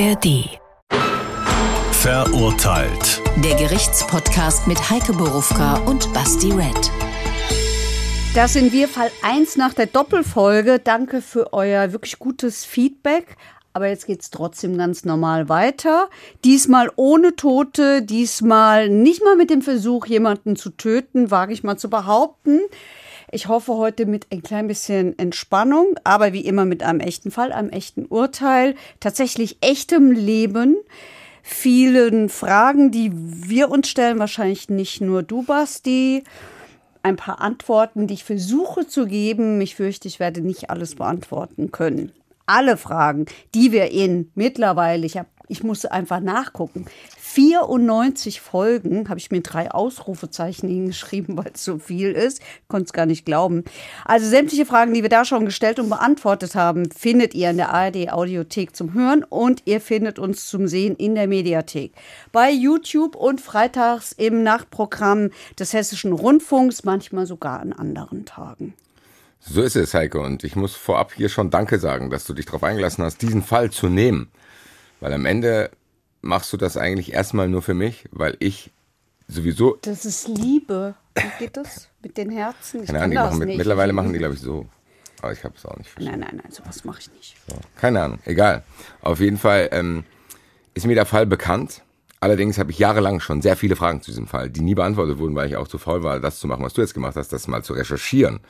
ARD. Verurteilt. Der Gerichtspodcast mit Heike Borufka und Basti Red. Das sind wir Fall 1 nach der Doppelfolge. Danke für euer wirklich gutes Feedback. Aber jetzt geht es trotzdem ganz normal weiter. Diesmal ohne Tote, diesmal nicht mal mit dem Versuch, jemanden zu töten, wage ich mal zu behaupten. Ich hoffe heute mit ein klein bisschen Entspannung, aber wie immer mit einem echten Fall, einem echten Urteil, tatsächlich echtem Leben, vielen Fragen, die wir uns stellen, wahrscheinlich nicht nur du, Basti, ein paar Antworten, die ich versuche zu geben. Ich fürchte, ich werde nicht alles beantworten können. Alle Fragen, die wir in mittlerweile, ich, hab, ich musste einfach nachgucken, 94 Folgen, habe ich mir drei Ausrufezeichen hingeschrieben, weil es so viel ist. Konnte es gar nicht glauben. Also sämtliche Fragen, die wir da schon gestellt und beantwortet haben, findet ihr in der ARD Audiothek zum Hören und ihr findet uns zum Sehen in der Mediathek. Bei YouTube und freitags im Nachtprogramm des Hessischen Rundfunks, manchmal sogar an anderen Tagen. So ist es, Heike. Und ich muss vorab hier schon Danke sagen, dass du dich darauf eingelassen hast, diesen Fall zu nehmen. Weil am Ende machst du das eigentlich erstmal nur für mich, weil ich sowieso. Das ist Liebe. Wie geht das mit den Herzen? Ich keine Ahnung, machen mit, mittlerweile machen die, glaube ich, so. Aber ich habe es auch nicht verstanden. Nein, nein, nein, sowas mache ich nicht. So, keine Ahnung, egal. Auf jeden Fall ähm, ist mir der Fall bekannt. Allerdings habe ich jahrelang schon sehr viele Fragen zu diesem Fall, die nie beantwortet wurden, weil ich auch zu faul war, das zu machen, was du jetzt gemacht hast, das mal zu recherchieren.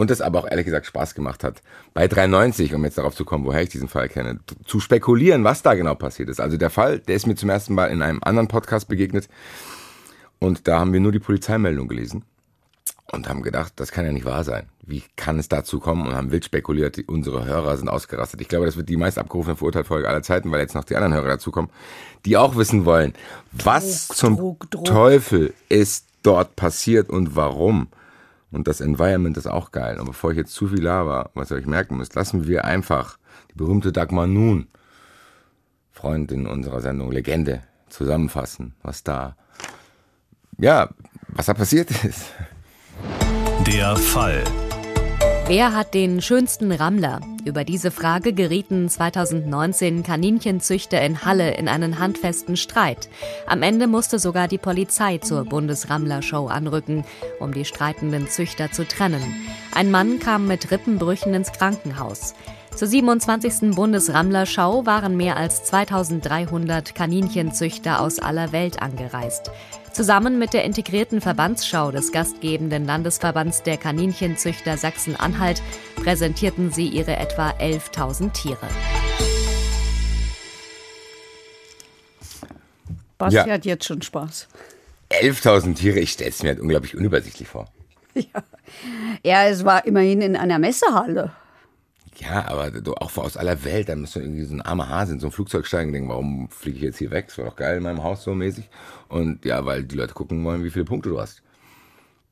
Und das aber auch ehrlich gesagt Spaß gemacht hat. Bei 93, um jetzt darauf zu kommen, woher ich diesen Fall kenne, zu spekulieren, was da genau passiert ist. Also der Fall, der ist mir zum ersten Mal in einem anderen Podcast begegnet. Und da haben wir nur die Polizeimeldung gelesen und haben gedacht, das kann ja nicht wahr sein. Wie kann es dazu kommen? Und haben wild spekuliert. Unsere Hörer sind ausgerastet. Ich glaube, das wird die meist abgerufene Verurteilfolge aller Zeiten, weil jetzt noch die anderen Hörer dazukommen, die auch wissen wollen, was Druck, zum Druck, Druck. Teufel ist dort passiert und warum. Und das Environment ist auch geil. Und bevor ich jetzt zu viel laber, was ihr euch merken müsst, lassen wir einfach die berühmte Dagmar Nun, Freundin unserer Sendung Legende, zusammenfassen, was da, ja, was da passiert ist. Der Fall. Wer hat den schönsten Rammler? Über diese Frage gerieten 2019 Kaninchenzüchter in Halle in einen handfesten Streit. Am Ende musste sogar die Polizei zur Bundesrammler-Show anrücken, um die streitenden Züchter zu trennen. Ein Mann kam mit Rippenbrüchen ins Krankenhaus. Zur 27. Bundesrammler-Schau waren mehr als 2300 Kaninchenzüchter aus aller Welt angereist. Zusammen mit der integrierten Verbandsschau des gastgebenden Landesverbands der Kaninchenzüchter Sachsen-Anhalt präsentierten sie ihre etwa 11.000 Tiere. Basti ja. hat jetzt schon Spaß. 11.000 Tiere, ich stelle es mir halt unglaublich unübersichtlich vor. Ja. ja, es war immerhin in einer Messehalle. Ja, aber du, auch aus aller Welt, da müsst du irgendwie so ein armer Hase in so ein Flugzeug steigen und denken, warum fliege ich jetzt hier weg? Das war doch geil in meinem Haus so mäßig. Und ja, weil die Leute gucken wollen, wie viele Punkte du hast.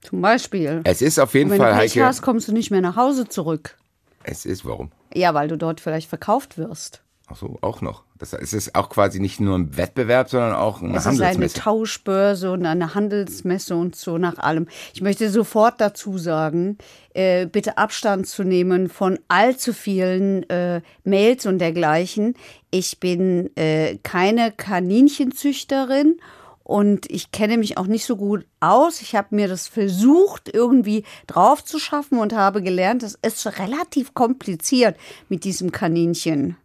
Zum Beispiel. Es ist auf jeden wenn Fall, du Pech Heike, hast, kommst du nicht mehr nach Hause zurück. Es ist, warum? Ja, weil du dort vielleicht verkauft wirst. Ach so, auch noch. Das heißt, es ist auch quasi nicht nur ein Wettbewerb, sondern auch eine es Handelsmesse. Es ist eine Tauschbörse und eine Handelsmesse und so nach allem. Ich möchte sofort dazu sagen, äh, bitte Abstand zu nehmen von allzu vielen äh, Mails und dergleichen. Ich bin äh, keine Kaninchenzüchterin und ich kenne mich auch nicht so gut aus. Ich habe mir das versucht, irgendwie drauf zu schaffen und habe gelernt, es ist relativ kompliziert mit diesem Kaninchen.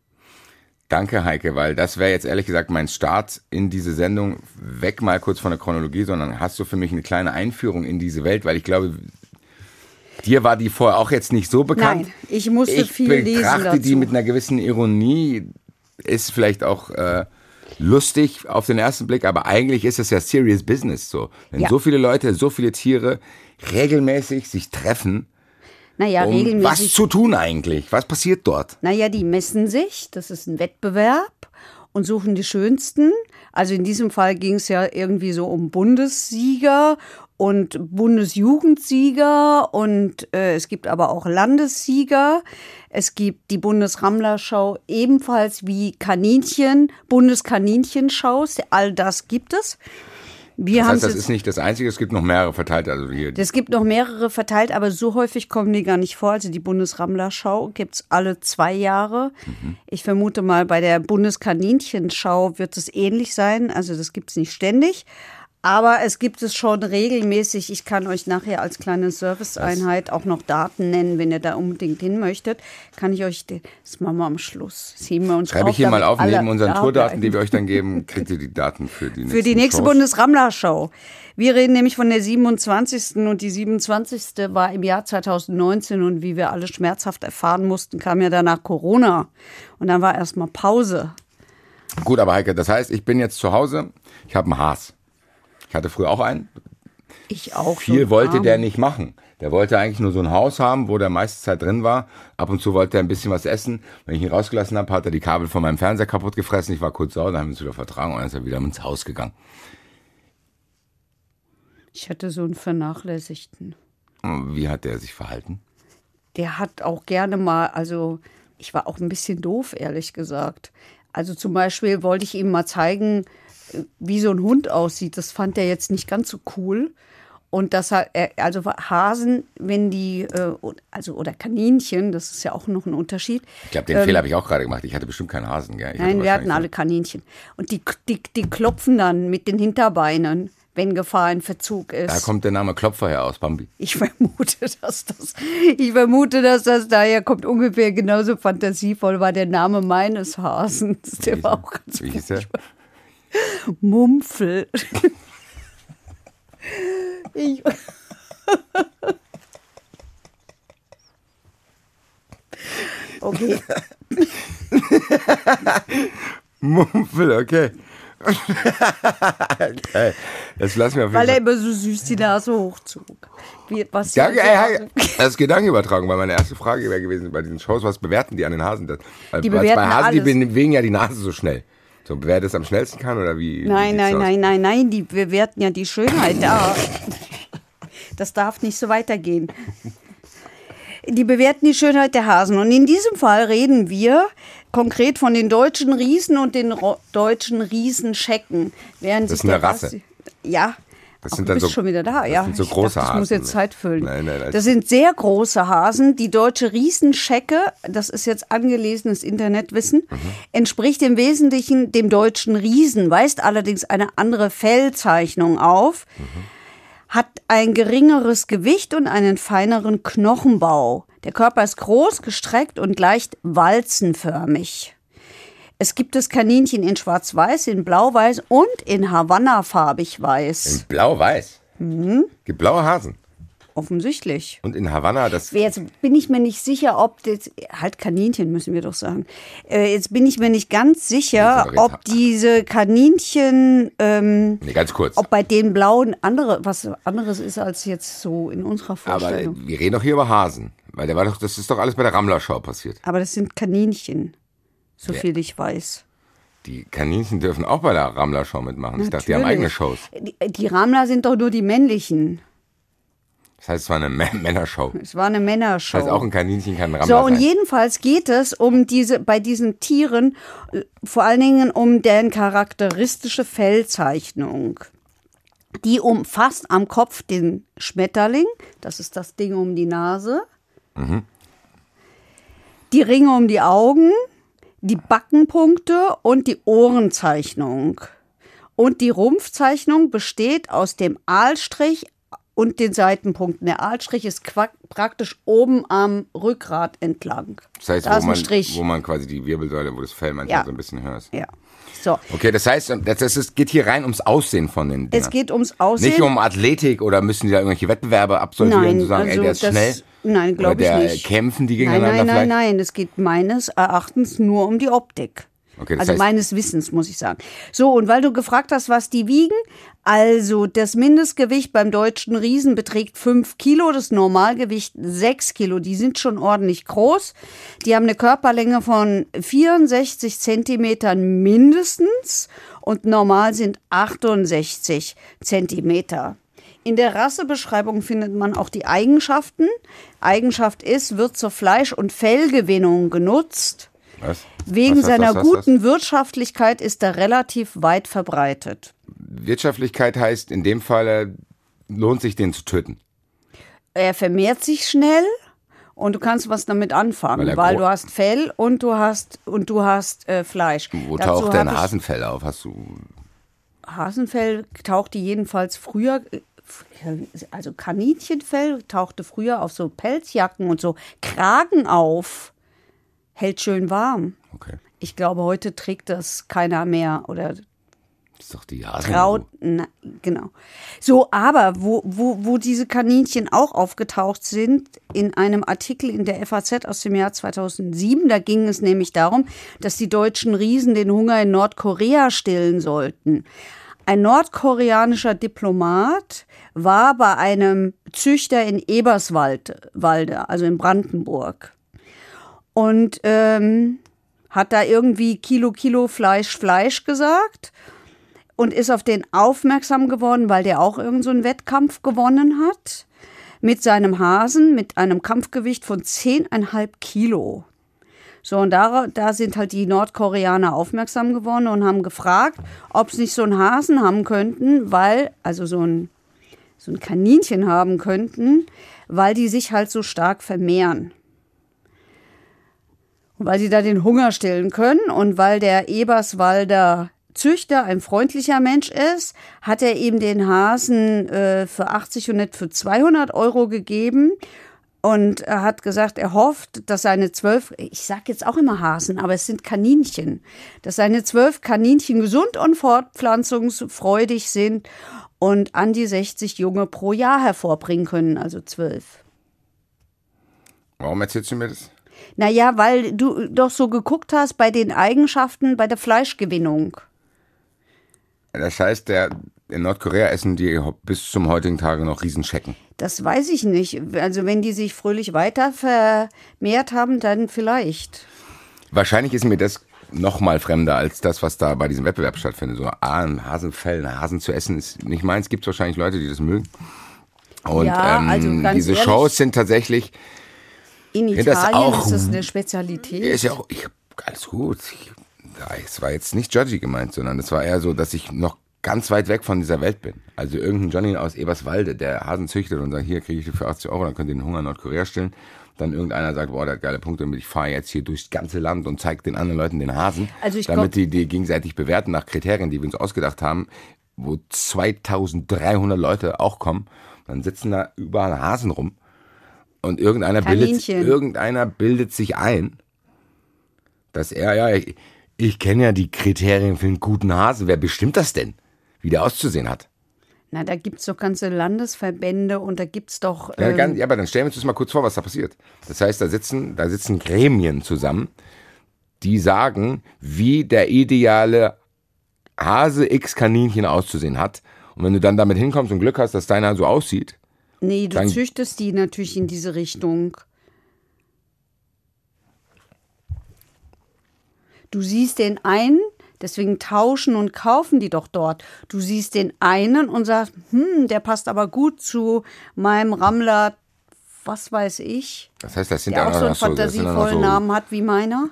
Danke, Heike, weil das wäre jetzt ehrlich gesagt mein Start in diese Sendung. Weg mal kurz von der Chronologie, sondern hast du für mich eine kleine Einführung in diese Welt, weil ich glaube, dir war die vorher auch jetzt nicht so bekannt. Nein, ich musste ich viel lesen. Ich betrachte die mit einer gewissen Ironie, ist vielleicht auch äh, lustig auf den ersten Blick, aber eigentlich ist es ja serious business so. Wenn ja. so viele Leute, so viele Tiere regelmäßig sich treffen, naja, um regelmäßig. Was zu tun eigentlich? Was passiert dort? Naja, die messen sich, das ist ein Wettbewerb und suchen die schönsten. Also in diesem Fall ging es ja irgendwie so um Bundessieger und Bundesjugendsieger und äh, es gibt aber auch Landessieger. Es gibt die Bundesrammlerschau ebenfalls wie Kaninchen, Bundeskaninchenschau. All das gibt es. Wir das heißt, das ist nicht das Einzige, es gibt noch mehrere verteilt. Also hier. Es gibt noch mehrere verteilt, aber so häufig kommen die gar nicht vor. Also die Bundesrammlerschau gibt es alle zwei Jahre. Mhm. Ich vermute mal, bei der Bundeskaninchenschau wird es ähnlich sein. Also das gibt es nicht ständig. Aber es gibt es schon regelmäßig. Ich kann euch nachher als kleine Serviceeinheit auch noch Daten nennen, wenn ihr da unbedingt hin möchtet. Kann ich euch, den, das machen wir am Schluss. Das heben wir uns Schreibe ich hier mal auf, neben unseren da Tourdaten, die wir euch dann geben, kriegt ihr die Daten für die nächste Für die nächste. Bundesrammler-Show. Wir reden nämlich von der 27. und die 27. war im Jahr 2019 und wie wir alle schmerzhaft erfahren mussten, kam ja danach Corona. Und dann war erstmal Pause. Gut, aber Heike, das heißt, ich bin jetzt zu Hause, ich habe einen Haas. Ich hatte früher auch einen. Ich auch. Viel wollte arm. der nicht machen. Der wollte eigentlich nur so ein Haus haben, wo der meiste Zeit drin war. Ab und zu wollte er ein bisschen was essen. Wenn ich ihn rausgelassen habe, hat er die Kabel von meinem Fernseher kaputt gefressen. Ich war kurz sauer, dann haben wir uns wieder vertragen und dann ist er wieder ins Haus gegangen. Ich hatte so einen Vernachlässigten. Wie hat der sich verhalten? Der hat auch gerne mal, also ich war auch ein bisschen doof, ehrlich gesagt. Also zum Beispiel wollte ich ihm mal zeigen, wie so ein Hund aussieht. Das fand er jetzt nicht ganz so cool. Und das hat, er- also Hasen, wenn die, äh, also oder Kaninchen, das ist ja auch noch ein Unterschied. Ich glaube, den Fehler habe ich auch gerade gemacht. Ich hatte bestimmt keinen Hasen. Gell? Ich Ähm, Nein, wir hatten alle Kaninchen. Und die, die, die klopfen dann mit den Hinterbeinen, wenn Gefahr in Verzug ist. Da kommt der Name Klopfer her aus Bambi. Ich vermute, dass das, ich vermute, dass das daher kommt. Ungefähr genauso fantasievoll war der Name meines Hasens. Der war auch ganz Wie hieß der? Mumpfel. Ich, okay. Mumpfel, okay. okay. Das lassen wir auf jeden Weil er immer so süß die Nase hochzog. Wie, was Danke, die ey, das ist Gedankenübertragung, weil meine erste Frage wäre gewesen bei diesen Shows, was bewerten die an den Hasen? Das, weil, Die bewerten bei Hasen, die alles. bewegen ja die Nase so schnell. So, wer das am schnellsten kann oder wie? Nein, wie nein, nein, nein, nein, die bewerten ja die Schönheit da. Das darf nicht so weitergehen. Die bewerten die Schönheit der Hasen. Und in diesem Fall reden wir konkret von den deutschen Riesen und den ro deutschen Riesenschecken. Während Das sich ist eine Rasse. Rassi- Ja. Das Ach, sind dann so- schon wieder da, das ja. sind so Ich große dachte, Ich muss Hasen. jetzt Zeit füllen. Nein, nein, nein. Das sind sehr große Hasen. Die deutsche Riesenschecke, das ist jetzt angelesenes Internetwissen, Mhm. entspricht im Wesentlichen dem deutschen Riesen, weist allerdings eine andere Fellzeichnung auf, Mhm. hat ein geringeres Gewicht und einen feineren Knochenbau. Der Körper ist groß, gestreckt und leicht walzenförmig. Es gibt das Kaninchen in schwarz-weiß, in blau-weiß und in Havanna-farbig weiß. In blau-weiß. Mhm. Gibt blaue Hasen. Offensichtlich. Und in Havanna, das Jetzt bin ich mir nicht sicher, ob das, halt Kaninchen müssen wir doch sagen. Äh, jetzt bin ich mir nicht ganz sicher, aber ob diese Kaninchen, ähm, nee, ganz kurz. ob bei den blauen andere, was anderes ist als jetzt so in unserer Aber Vorstellung. wir reden doch hier über Hasen. Weil der war doch, das ist doch alles bei der Rammler-Show passiert. Aber das sind Kaninchen, so viel ich weiß. Die Kaninchen dürfen auch bei der Rammler-Show mitmachen. Ich dachte, die haben Natürlich. eigene Shows. Die, die Ramler sind doch nur die männlichen. Das heißt, es war eine Mä- Männershow. Es war eine Männershow. Das heißt, auch ein Kaninchen kann ein So, und sein. jedenfalls geht es um diese, bei diesen Tieren vor allen Dingen um deren charakteristische Fellzeichnung. Die umfasst am Kopf den Schmetterling, das ist das Ding um die Nase, die Ringe um die Augen, die Backenpunkte und die Ohrenzeichnung. Und die Rumpfzeichnung besteht aus dem Aalstrich und den Seitenpunkten. Der Aalstrich ist praktisch oben am Rückgrat entlang. Das heißt, da wo man, Strich. wo man quasi die Wirbelsäule, wo das Fell manchmal Ja. so ein bisschen höher ist. ja. So. Okay, das heißt, das ist, geht hier rein ums Aussehen von den Dingern. Es geht ums Aussehen. Nicht um Athletik oder müssen die da irgendwelche Wettbewerbe absolvieren, Nein, zu sagen, also ey, der ist schnell? Nein, glaub Oder ich nicht. kämpfen die Nein, gegeneinander nein, nein, vielleicht? nein. Es geht meines Erachtens nur um die Optik. Okay, also heißt- meines Wissens, muss ich sagen. So, und weil du gefragt hast, was die wiegen, also das Mindestgewicht beim deutschen Riesen beträgt 5 Kilo, das Normalgewicht 6 Kilo. Die sind schon ordentlich groß. Die haben eine Körperlänge von 64 Zentimetern mindestens und normal sind 68 Zentimeter. In der Rassebeschreibung findet man auch die Eigenschaften. Eigenschaft ist, wird zur Fleisch- und Fellgewinnung genutzt. Was? Wegen Was, was, seiner guten Wirtschaftlichkeit ist er relativ weit verbreitet. Wirtschaftlichkeit heißt in dem Fall, lohnt sich den zu töten. Er vermehrt sich schnell und du kannst was damit anfangen, Weil weil, du hast Fell und du hast und du hast äh, Fleisch. Wo Dazu taucht denn Hasenfell auf? Hast du. Hasenfell tauchte jedenfalls früher, also Kaninchenfell tauchte früher auf so Pelzjacken und so Kragen auf. Hält schön warm. Okay. Ich glaube, heute trägt das keiner mehr oder Das ist doch die traut. Na, genau. So, aber wo, wo, wo diese Kaninchen auch aufgetaucht sind, in einem Artikel in der FAZ aus dem Jahr 2007, da ging es nämlich darum, dass die deutschen Riesen den Hunger in Nordkorea stillen sollten. Ein nordkoreanischer Diplomat war bei einem Züchter in Eberswalde, Walde, also in Brandenburg. Und ähm, hat da irgendwie Kilo, Kilo Fleisch, Fleisch gesagt und ist auf den aufmerksam geworden, weil der auch irgendeinen so Wettkampf gewonnen hat. Mit seinem Hasen mit einem Kampfgewicht von 10,5 Kilo. So, und da, da sind halt die Nordkoreaner aufmerksam geworden und haben gefragt, ob sie nicht so einen Hasen haben könnten, weil, also so ein, so ein Kaninchen haben könnten, weil die sich halt so stark vermehren. Und weil sie da den Hunger stillen können und weil der Eberswalder Züchter ein freundlicher Mensch ist, hat er ihm den Hasen äh, für 80 und nicht für 200 Euro gegeben. Und er hat gesagt, er hofft, dass seine zwölf, ich sag jetzt auch immer Hasen, aber es sind Kaninchen, dass seine zwölf Kaninchen gesund und fortpflanzungsfreudig sind und an die 60 Junge pro Jahr hervorbringen können, also zwölf. Warum erzählst du mir das? Naja, weil du doch so geguckt hast bei den Eigenschaften bei der Fleischgewinnung. Das heißt, der, in Nordkorea essen die bis zum heutigen Tage noch Riesenschecken. Das weiß ich nicht. Also wenn die sich fröhlich weiter vermehrt haben, dann vielleicht. Wahrscheinlich ist mir das noch mal fremder als das, was da bei diesem Wettbewerb stattfindet. So ein Hasenfell, einen Hasen zu essen, ist nicht meins. Gibt wahrscheinlich Leute, die das mögen. Und Ja, ähm, also ganz diese ehrlich- Shows sind tatsächlich, In das Italien auch. ist das eine Spezialität. ist ja auch, ich, alles gut. Ich, ja, es war jetzt nicht judgy gemeint, sondern es war eher so, dass ich noch ganz weit weg von dieser Welt bin. Also irgendein Johnny aus Eberswalde, der Hasen züchtet und sagt, hier kriege ich die für 80 Euro, dann könnt ihr den Hunger in Nordkorea stillen. Dann irgendeiner sagt, boah, der hat geile Punkte, damit ich fahre jetzt hier durchs ganze Land und zeige den anderen Leuten den Hasen, Also ich damit die die gegenseitig bewerten nach Kriterien, die wir uns ausgedacht haben, wo 2300 Leute auch kommen. Dann sitzen da überall Hasen rum und irgendeiner bildet, irgendeiner bildet sich ein, dass er, ja, ich, ich kenne ja die Kriterien für einen guten Hasen. Wer bestimmt das denn? Wie der auszusehen hat? Na, da gibt's doch ganze Landesverbände und da gibt's doch. Ja, Ähm, ganz, ja, aber dann stellen wir uns das mal kurz vor, was da passiert. Das heißt, da sitzen, da sitzen Gremien zusammen, die sagen, wie der ideale Hase X Kaninchen auszusehen hat. Und wenn du dann damit hinkommst und Glück hast, dass deiner so aussieht, nee, du züchtest die natürlich in diese Richtung. Du siehst den einen, deswegen tauschen und kaufen die doch dort. Du siehst den einen und sagst, hm, der passt aber gut zu meinem Rammler, was weiß ich, das heißt, das sind der auch so einen fantasievollen so Namen hat wie meiner.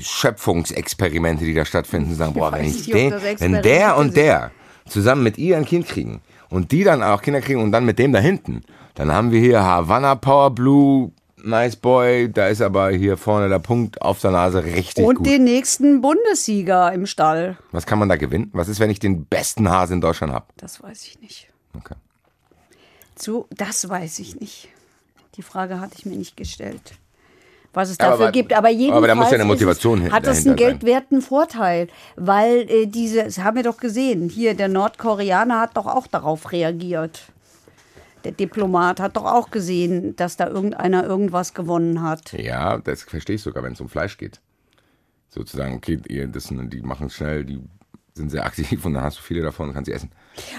Schöpfungsexperimente, die da stattfinden, sagen, boah, wenn ich den, wenn der und der zusammen mit ihr ein Kind kriegen und die dann auch Kinder kriegen und dann mit dem da hinten, dann haben wir hier Havana Power Blue, Nice Boy, da ist aber hier vorne der Punkt auf der Nase richtig Und gut. den nächsten Bundessieger im Stall. Was kann man da gewinnen? Was ist, wenn ich den besten Hase in Deutschland habe? Das weiß ich nicht. Okay. So, das weiß ich nicht. Die Frage hatte ich mir nicht gestellt. Was es Aber dafür wa- gibt. Aber jedenfalls aber da muss ja eine Motivation es, hin- hat das einen geldwerten Vorteil, weil äh, diese, das haben wir doch gesehen, hier der Nordkoreaner hat doch auch darauf reagiert. Der Diplomat hat doch auch gesehen, dass da irgendeiner irgendwas gewonnen hat. Ja, das verstehe ich sogar, wenn es um Fleisch geht. Sozusagen, okay, das, die machen schnell, die sind sehr aktiv und dann hast du viele davon und kannst sie essen.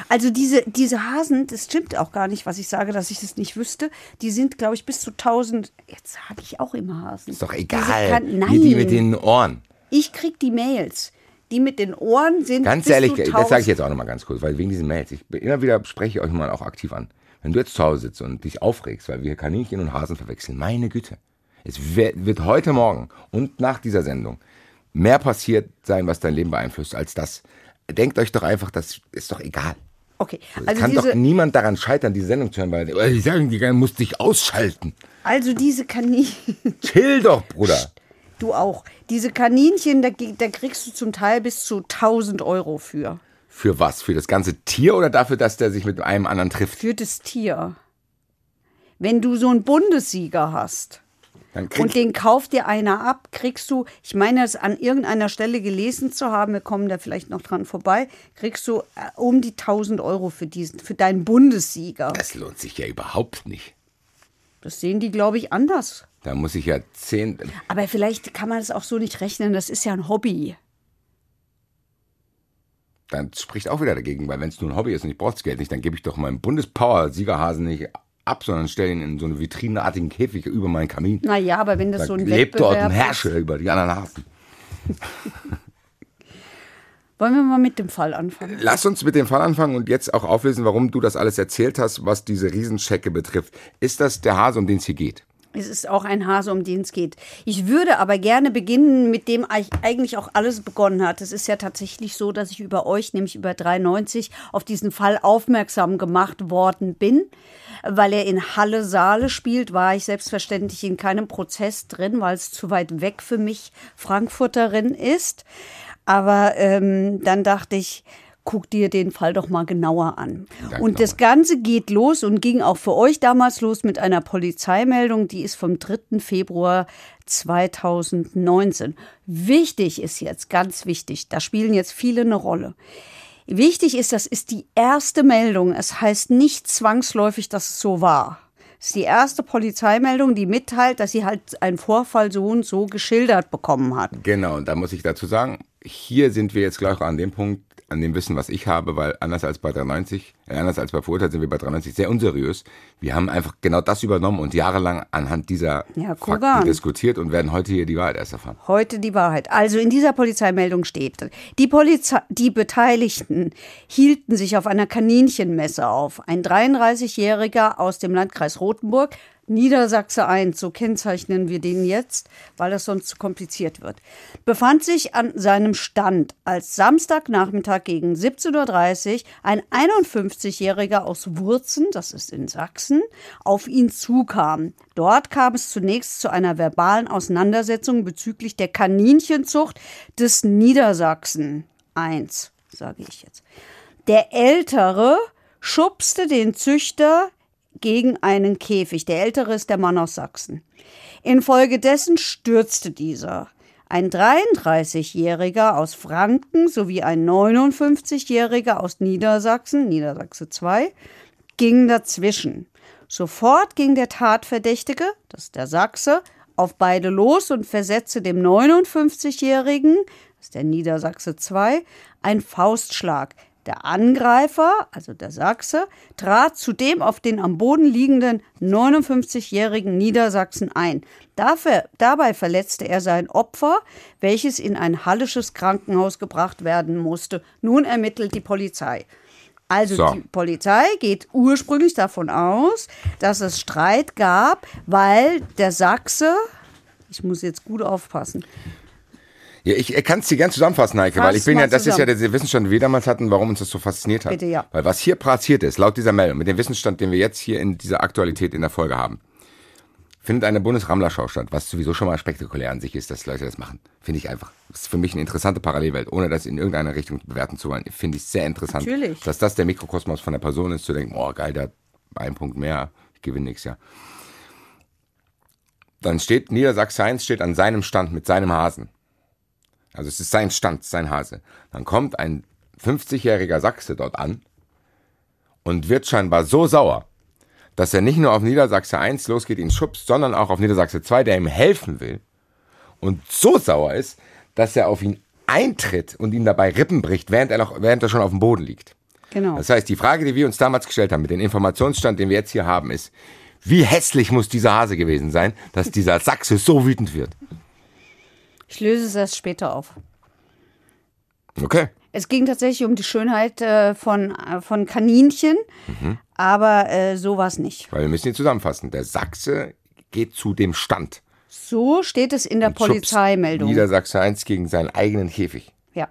Also diese, diese Hasen, das stimmt auch gar nicht, was ich sage, dass ich das nicht wüsste. Die sind, glaube ich, bis zu 1000. Jetzt habe ich auch immer Hasen. Ist doch egal. kann- nein, Hier die mit den Ohren. ich krieg die Mails. Die mit den Ohren sind Ganz ehrlich, das 1000. sage ich jetzt auch nochmal ganz kurz, weil wegen diesen Mails, ich immer wieder spreche ich euch mal auch aktiv an. Wenn du jetzt zu Hause sitzt und dich aufregst, weil wir Kaninchen und Hasen verwechseln, meine Güte. Es wird, heute Morgen und nach dieser Sendung mehr passiert sein, was dein Leben beeinflusst, als das. denkt euch doch einfach, das ist doch egal. Okay, Es also kann doch niemand daran scheitern, die Sendung zu hören, weil die sagen, die muss dich ausschalten. also diese Kaninchen, Chill doch, Bruder. du auch, diese Kaninchen, da, da kriegst du zum Teil bis zu 1000 Euro für. Für was? Für das ganze Tier oder dafür, dass der sich mit einem anderen trifft? Für das Tier. Wenn du so einen Bundessieger hast und den kauft dir einer ab, kriegst du, ich meine es an irgendeiner Stelle gelesen zu haben, wir kommen da vielleicht noch dran vorbei, kriegst du äh, um die 1000 Euro für diesen, für deinen Bundessieger. das lohnt sich ja überhaupt nicht. Das sehen die, glaube ich, anders. Da muss ich ja zehn. Aber vielleicht kann man es auch so nicht rechnen, das ist ja ein Hobby. Dann spricht auch wieder dagegen, weil wenn es nur ein Hobby ist und ich brauche das Geld nicht, dann gebe ich doch meinen Bundespower-Siegerhasen nicht ab, sondern stelle ihn in so einen vitrinenartigen Käfig über meinen Kamin. Naja, aber wenn das Da so ein lebt dort ein Wettbewerb Herrscher über die anderen Hasen. Wollen wir mal mit dem Fall anfangen? Lass uns mit dem Fall anfangen und jetzt auch auflösen, warum du das alles erzählt hast, was diese Riesenschecke betrifft. Ist das der Hase, um den es hier geht? Es ist auch ein Hase, um den es geht. Ich würde aber gerne beginnen, mit dem eig- eigentlich auch alles begonnen hat. Es ist ja tatsächlich so, dass ich über euch, nämlich über 93, auf diesen Fall aufmerksam gemacht worden bin. Weil er in Halle Saale spielt, war ich selbstverständlich in keinem Prozess drin, weil es zu weit weg für mich Frankfurterin ist. Aber ähm, dann dachte ich, guck dir den Fall doch mal genauer an. Danke und das Ganze geht los und ging auch für euch damals los mit einer Polizeimeldung, die ist vom 3. Februar 2019. Wichtig ist jetzt, ganz wichtig, da spielen jetzt viele eine Rolle. Wichtig ist, das ist die erste Meldung. Es heißt nicht zwangsläufig, dass es so war. Es ist die erste Polizeimeldung, die mitteilt, dass sie halt einen Vorfall so und so geschildert bekommen hat. Genau, und da muss ich dazu sagen, hier sind wir jetzt gleich an dem Punkt, an dem Wissen, was ich habe, weil anders als bei 93, äh, anders als bei Verurteilt sind wir bei 93 sehr unseriös. Wir haben einfach genau das übernommen und jahrelang anhand dieser Ja, Fakten diskutiert und werden heute hier die Wahrheit erst erfahren. Heute die Wahrheit. Also in dieser Polizeimeldung steht, die, Polizei, die Beteiligten hielten sich auf einer Kaninchenmesse auf. Ein 33-Jähriger aus dem Landkreis Rothenburg, Niedersachse 1, so kennzeichnen wir den jetzt, weil das sonst zu kompliziert wird, befand sich an seinem Stand, als Samstagnachmittag gegen 17.30 Uhr ein 51-Jähriger aus Wurzen, das ist in Sachsen, auf ihn zukam. Dort kam es zunächst zu einer verbalen Auseinandersetzung bezüglich der Kaninchenzucht des Niedersachsen 1, sage ich jetzt. Der Ältere schubste den Züchter gegen einen Käfig. Der Ältere ist der Mann aus Sachsen. Infolgedessen stürzte dieser. Ein 33-Jähriger aus Franken sowie ein 59-Jähriger aus Niedersachsen, Niedersachse 2, gingen dazwischen. Sofort ging der Tatverdächtige, das ist der Sachse, auf beide los und versetzte dem 59-Jährigen, das ist der Niedersachse 2, einen Faustschlag. Der Angreifer, also der Sachse, trat zudem auf den am Boden liegenden 59-jährigen Niedersachsen ein. Dafür, dabei verletzte er sein Opfer, welches in ein hallisches Krankenhaus gebracht werden musste. Nun ermittelt die Polizei. Also So. die Polizei geht ursprünglich davon aus, dass es Streit gab, weil der Sachse, ich muss jetzt gut aufpassen, Ja, ich kann es dir gern zusammenfassen, Heike, Fass weil ich bin ja, das ist ja zusammen. der Wissensstand, den wir damals hatten, warum uns das so fasziniert hat. Bitte, ja. Weil was hier passiert ist, laut dieser Meldung, mit dem Wissensstand, den wir jetzt hier in dieser Aktualität in der Folge haben, findet eine Bundesrammlerschau statt, was sowieso schon mal spektakulär an sich ist, dass Leute das machen. Finde ich einfach. Das ist für mich eine interessante Parallelwelt, ohne das in irgendeiner Richtung bewerten zu wollen. Finde ich sehr interessant. Natürlich. Dass das der Mikrokosmos von der Person ist, zu denken, oh geil, der hat einen Punkt mehr, ich gewinne nichts, ja. Dann steht Niedersachse 1 steht an seinem Stand mit seinem Hasen. Also es ist sein Stand, sein Hase. Dann kommt ein 50-jähriger Sachse dort an und wird scheinbar so sauer, dass er nicht nur auf Niedersachse 1 losgeht, ihn schubst, sondern auch auf Niedersachse 2, der ihm helfen will. Und so sauer ist, dass er auf ihn eintritt und ihm dabei Rippen bricht, während er, noch, während er schon auf dem Boden liegt. genau. Das heißt, die Frage, die wir uns damals gestellt haben, mit dem Informationsstand, den wir jetzt hier haben, ist, wie hässlich muss dieser Hase gewesen sein, dass dieser Sachse so wütend wird? Ich löse es erst später auf. Okay. Es ging tatsächlich um die Schönheit äh, von, äh, von Kaninchen, aber äh, so war es nicht. Weil wir müssen hier zusammenfassen. Der Sachse geht zu dem Stand. So steht es in der und Polizeimeldung. Niedersachse 1 gegen seinen eigenen Käfig. Ja.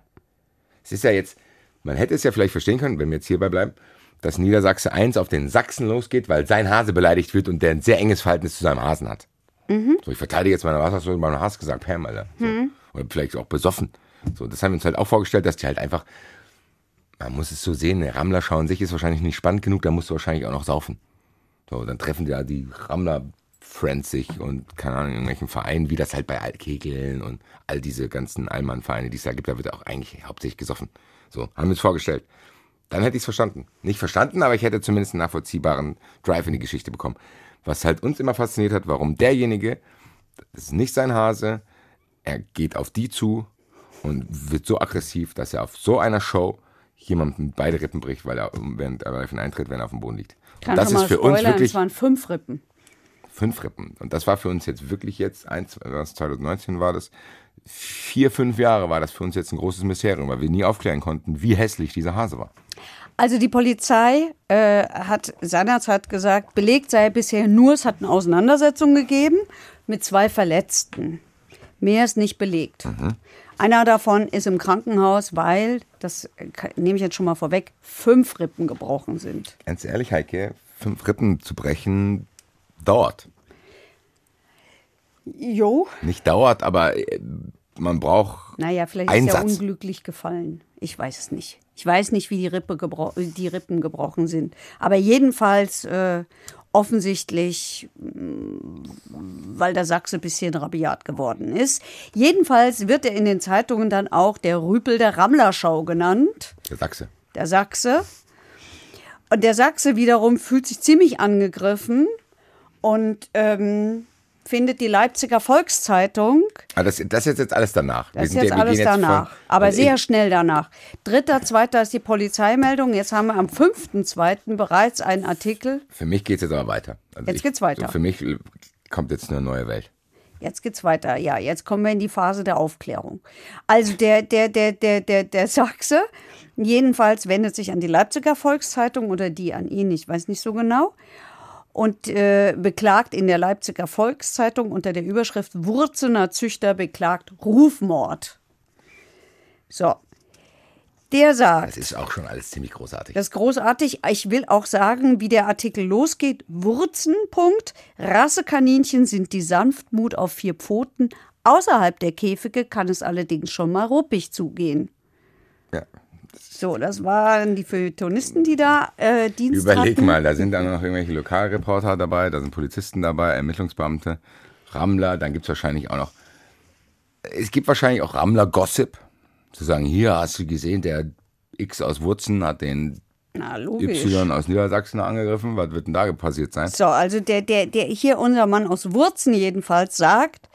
Es ist ja jetzt Man hätte es ja vielleicht verstehen können, wenn wir jetzt hierbei bleiben, dass Niedersachse 1 auf den Sachsen losgeht, weil sein Hase beleidigt wird und der ein sehr enges Verhältnis zu seinem Hasen hat. So, ich verteidige jetzt meine, was hast du mit meinem Hase gesagt? Pam, Alter. So. Oder vielleicht auch besoffen. So, das haben wir uns halt auch vorgestellt, dass die halt einfach, man muss es so sehen, eine Rammler-Schau an sich ist wahrscheinlich nicht spannend genug, da musst du wahrscheinlich auch noch saufen. So, dann treffen die ja die Rammler-Friends sich und, keine Ahnung, in irgendwelchen Vereinen, wie das halt bei Altkegeln und all diese ganzen Allmann-Vereine, die es da gibt, da wird auch eigentlich hauptsächlich gesoffen. So, haben wir uns vorgestellt. Dann hätte ich es verstanden. Nicht verstanden, aber ich hätte zumindest einen nachvollziehbaren Drive in die Geschichte bekommen. Was halt uns immer fasziniert hat, warum derjenige, das ist nicht sein Hase, er geht auf die zu und wird so aggressiv, dass er auf so einer Show jemandem beide Rippen bricht, weil er während er auf den Eintritt, wenn er auf dem Boden liegt. Kann Und das ist für uns spoilern, wirklich es waren fünf Rippen. fünf Rippen. Und das war für uns jetzt wirklich jetzt, eins, was 2019 war das, vier, fünf Jahre war das für uns jetzt ein großes Mysterium, weil wir nie aufklären konnten, wie hässlich dieser Hase war. Also die Polizei äh, hat seinerzeit gesagt, belegt sei bisher nur, es hat eine Auseinandersetzung gegeben mit zwei Verletzten. Mehr ist nicht belegt. Einer davon ist im Krankenhaus, weil, das nehme ich jetzt schon mal vorweg, fünf Rippen gebrochen sind. Ganz ehrlich, Heike, fünf Rippen zu brechen dauert. Jo. Nicht dauert, aber äh, man braucht Naja, vielleicht einen ist er unglücklich gefallen. Ich weiß es nicht. Ich weiß nicht, wie die, Rippe die Rippen gebrochen sind. Aber jedenfalls äh, offensichtlich, mh, weil der Sachse ein bisschen rabiat geworden ist. Jedenfalls wird er in den Zeitungen dann auch der Rüpel der Rammlerschau genannt, Der Sachse. der Sachse. Und der Sachse wiederum fühlt sich ziemlich angegriffen und ähm, findet die Leipziger Volkszeitung Aber das, das ist jetzt alles danach. das ist jetzt ja- alles jetzt danach. von- aber also sehr schnell danach. Dritter, zweiter ist die Polizeimeldung. Jetzt haben wir am 5.2. bereits einen Artikel. Für mich geht es jetzt aber weiter. Also Jetzt geht's weiter. So für mich kommt jetzt eine neue Welt. Jetzt geht's weiter. Ja, jetzt kommen wir in die Phase der Aufklärung. Also der, der, der, der, der, der Sachse jedenfalls wendet sich an die Leipziger Volkszeitung oder die an ihn, ich weiß nicht so genau. Und äh, beklagt in der Leipziger Volkszeitung unter der Überschrift Wurzener Züchter beklagt Rufmord. So. Der sagt. Das ist auch schon alles ziemlich großartig. Das ist großartig. Ich will auch sagen, wie der Artikel losgeht. Wurzen, Punkt. Rassekaninchen sind die Sanftmut auf vier Pfoten. Außerhalb der Käfige kann es allerdings schon mal ruppig zugehen. ja. So, das waren die Feuilletonisten, die da äh, Dienst Überleg hatten. mal, da sind dann noch irgendwelche Lokalreporter dabei, da sind Polizisten dabei, Ermittlungsbeamte, Rammler, dann gibt es wahrscheinlich auch noch, es gibt wahrscheinlich auch Rammler-Gossip, zu sagen, hier hast du gesehen, der X aus Wurzen hat den Na, logisch. Y aus Niedersachsen angegriffen, was wird denn da passiert sein? So, also der, der, der hier unser Mann aus Wurzen jedenfalls sagt,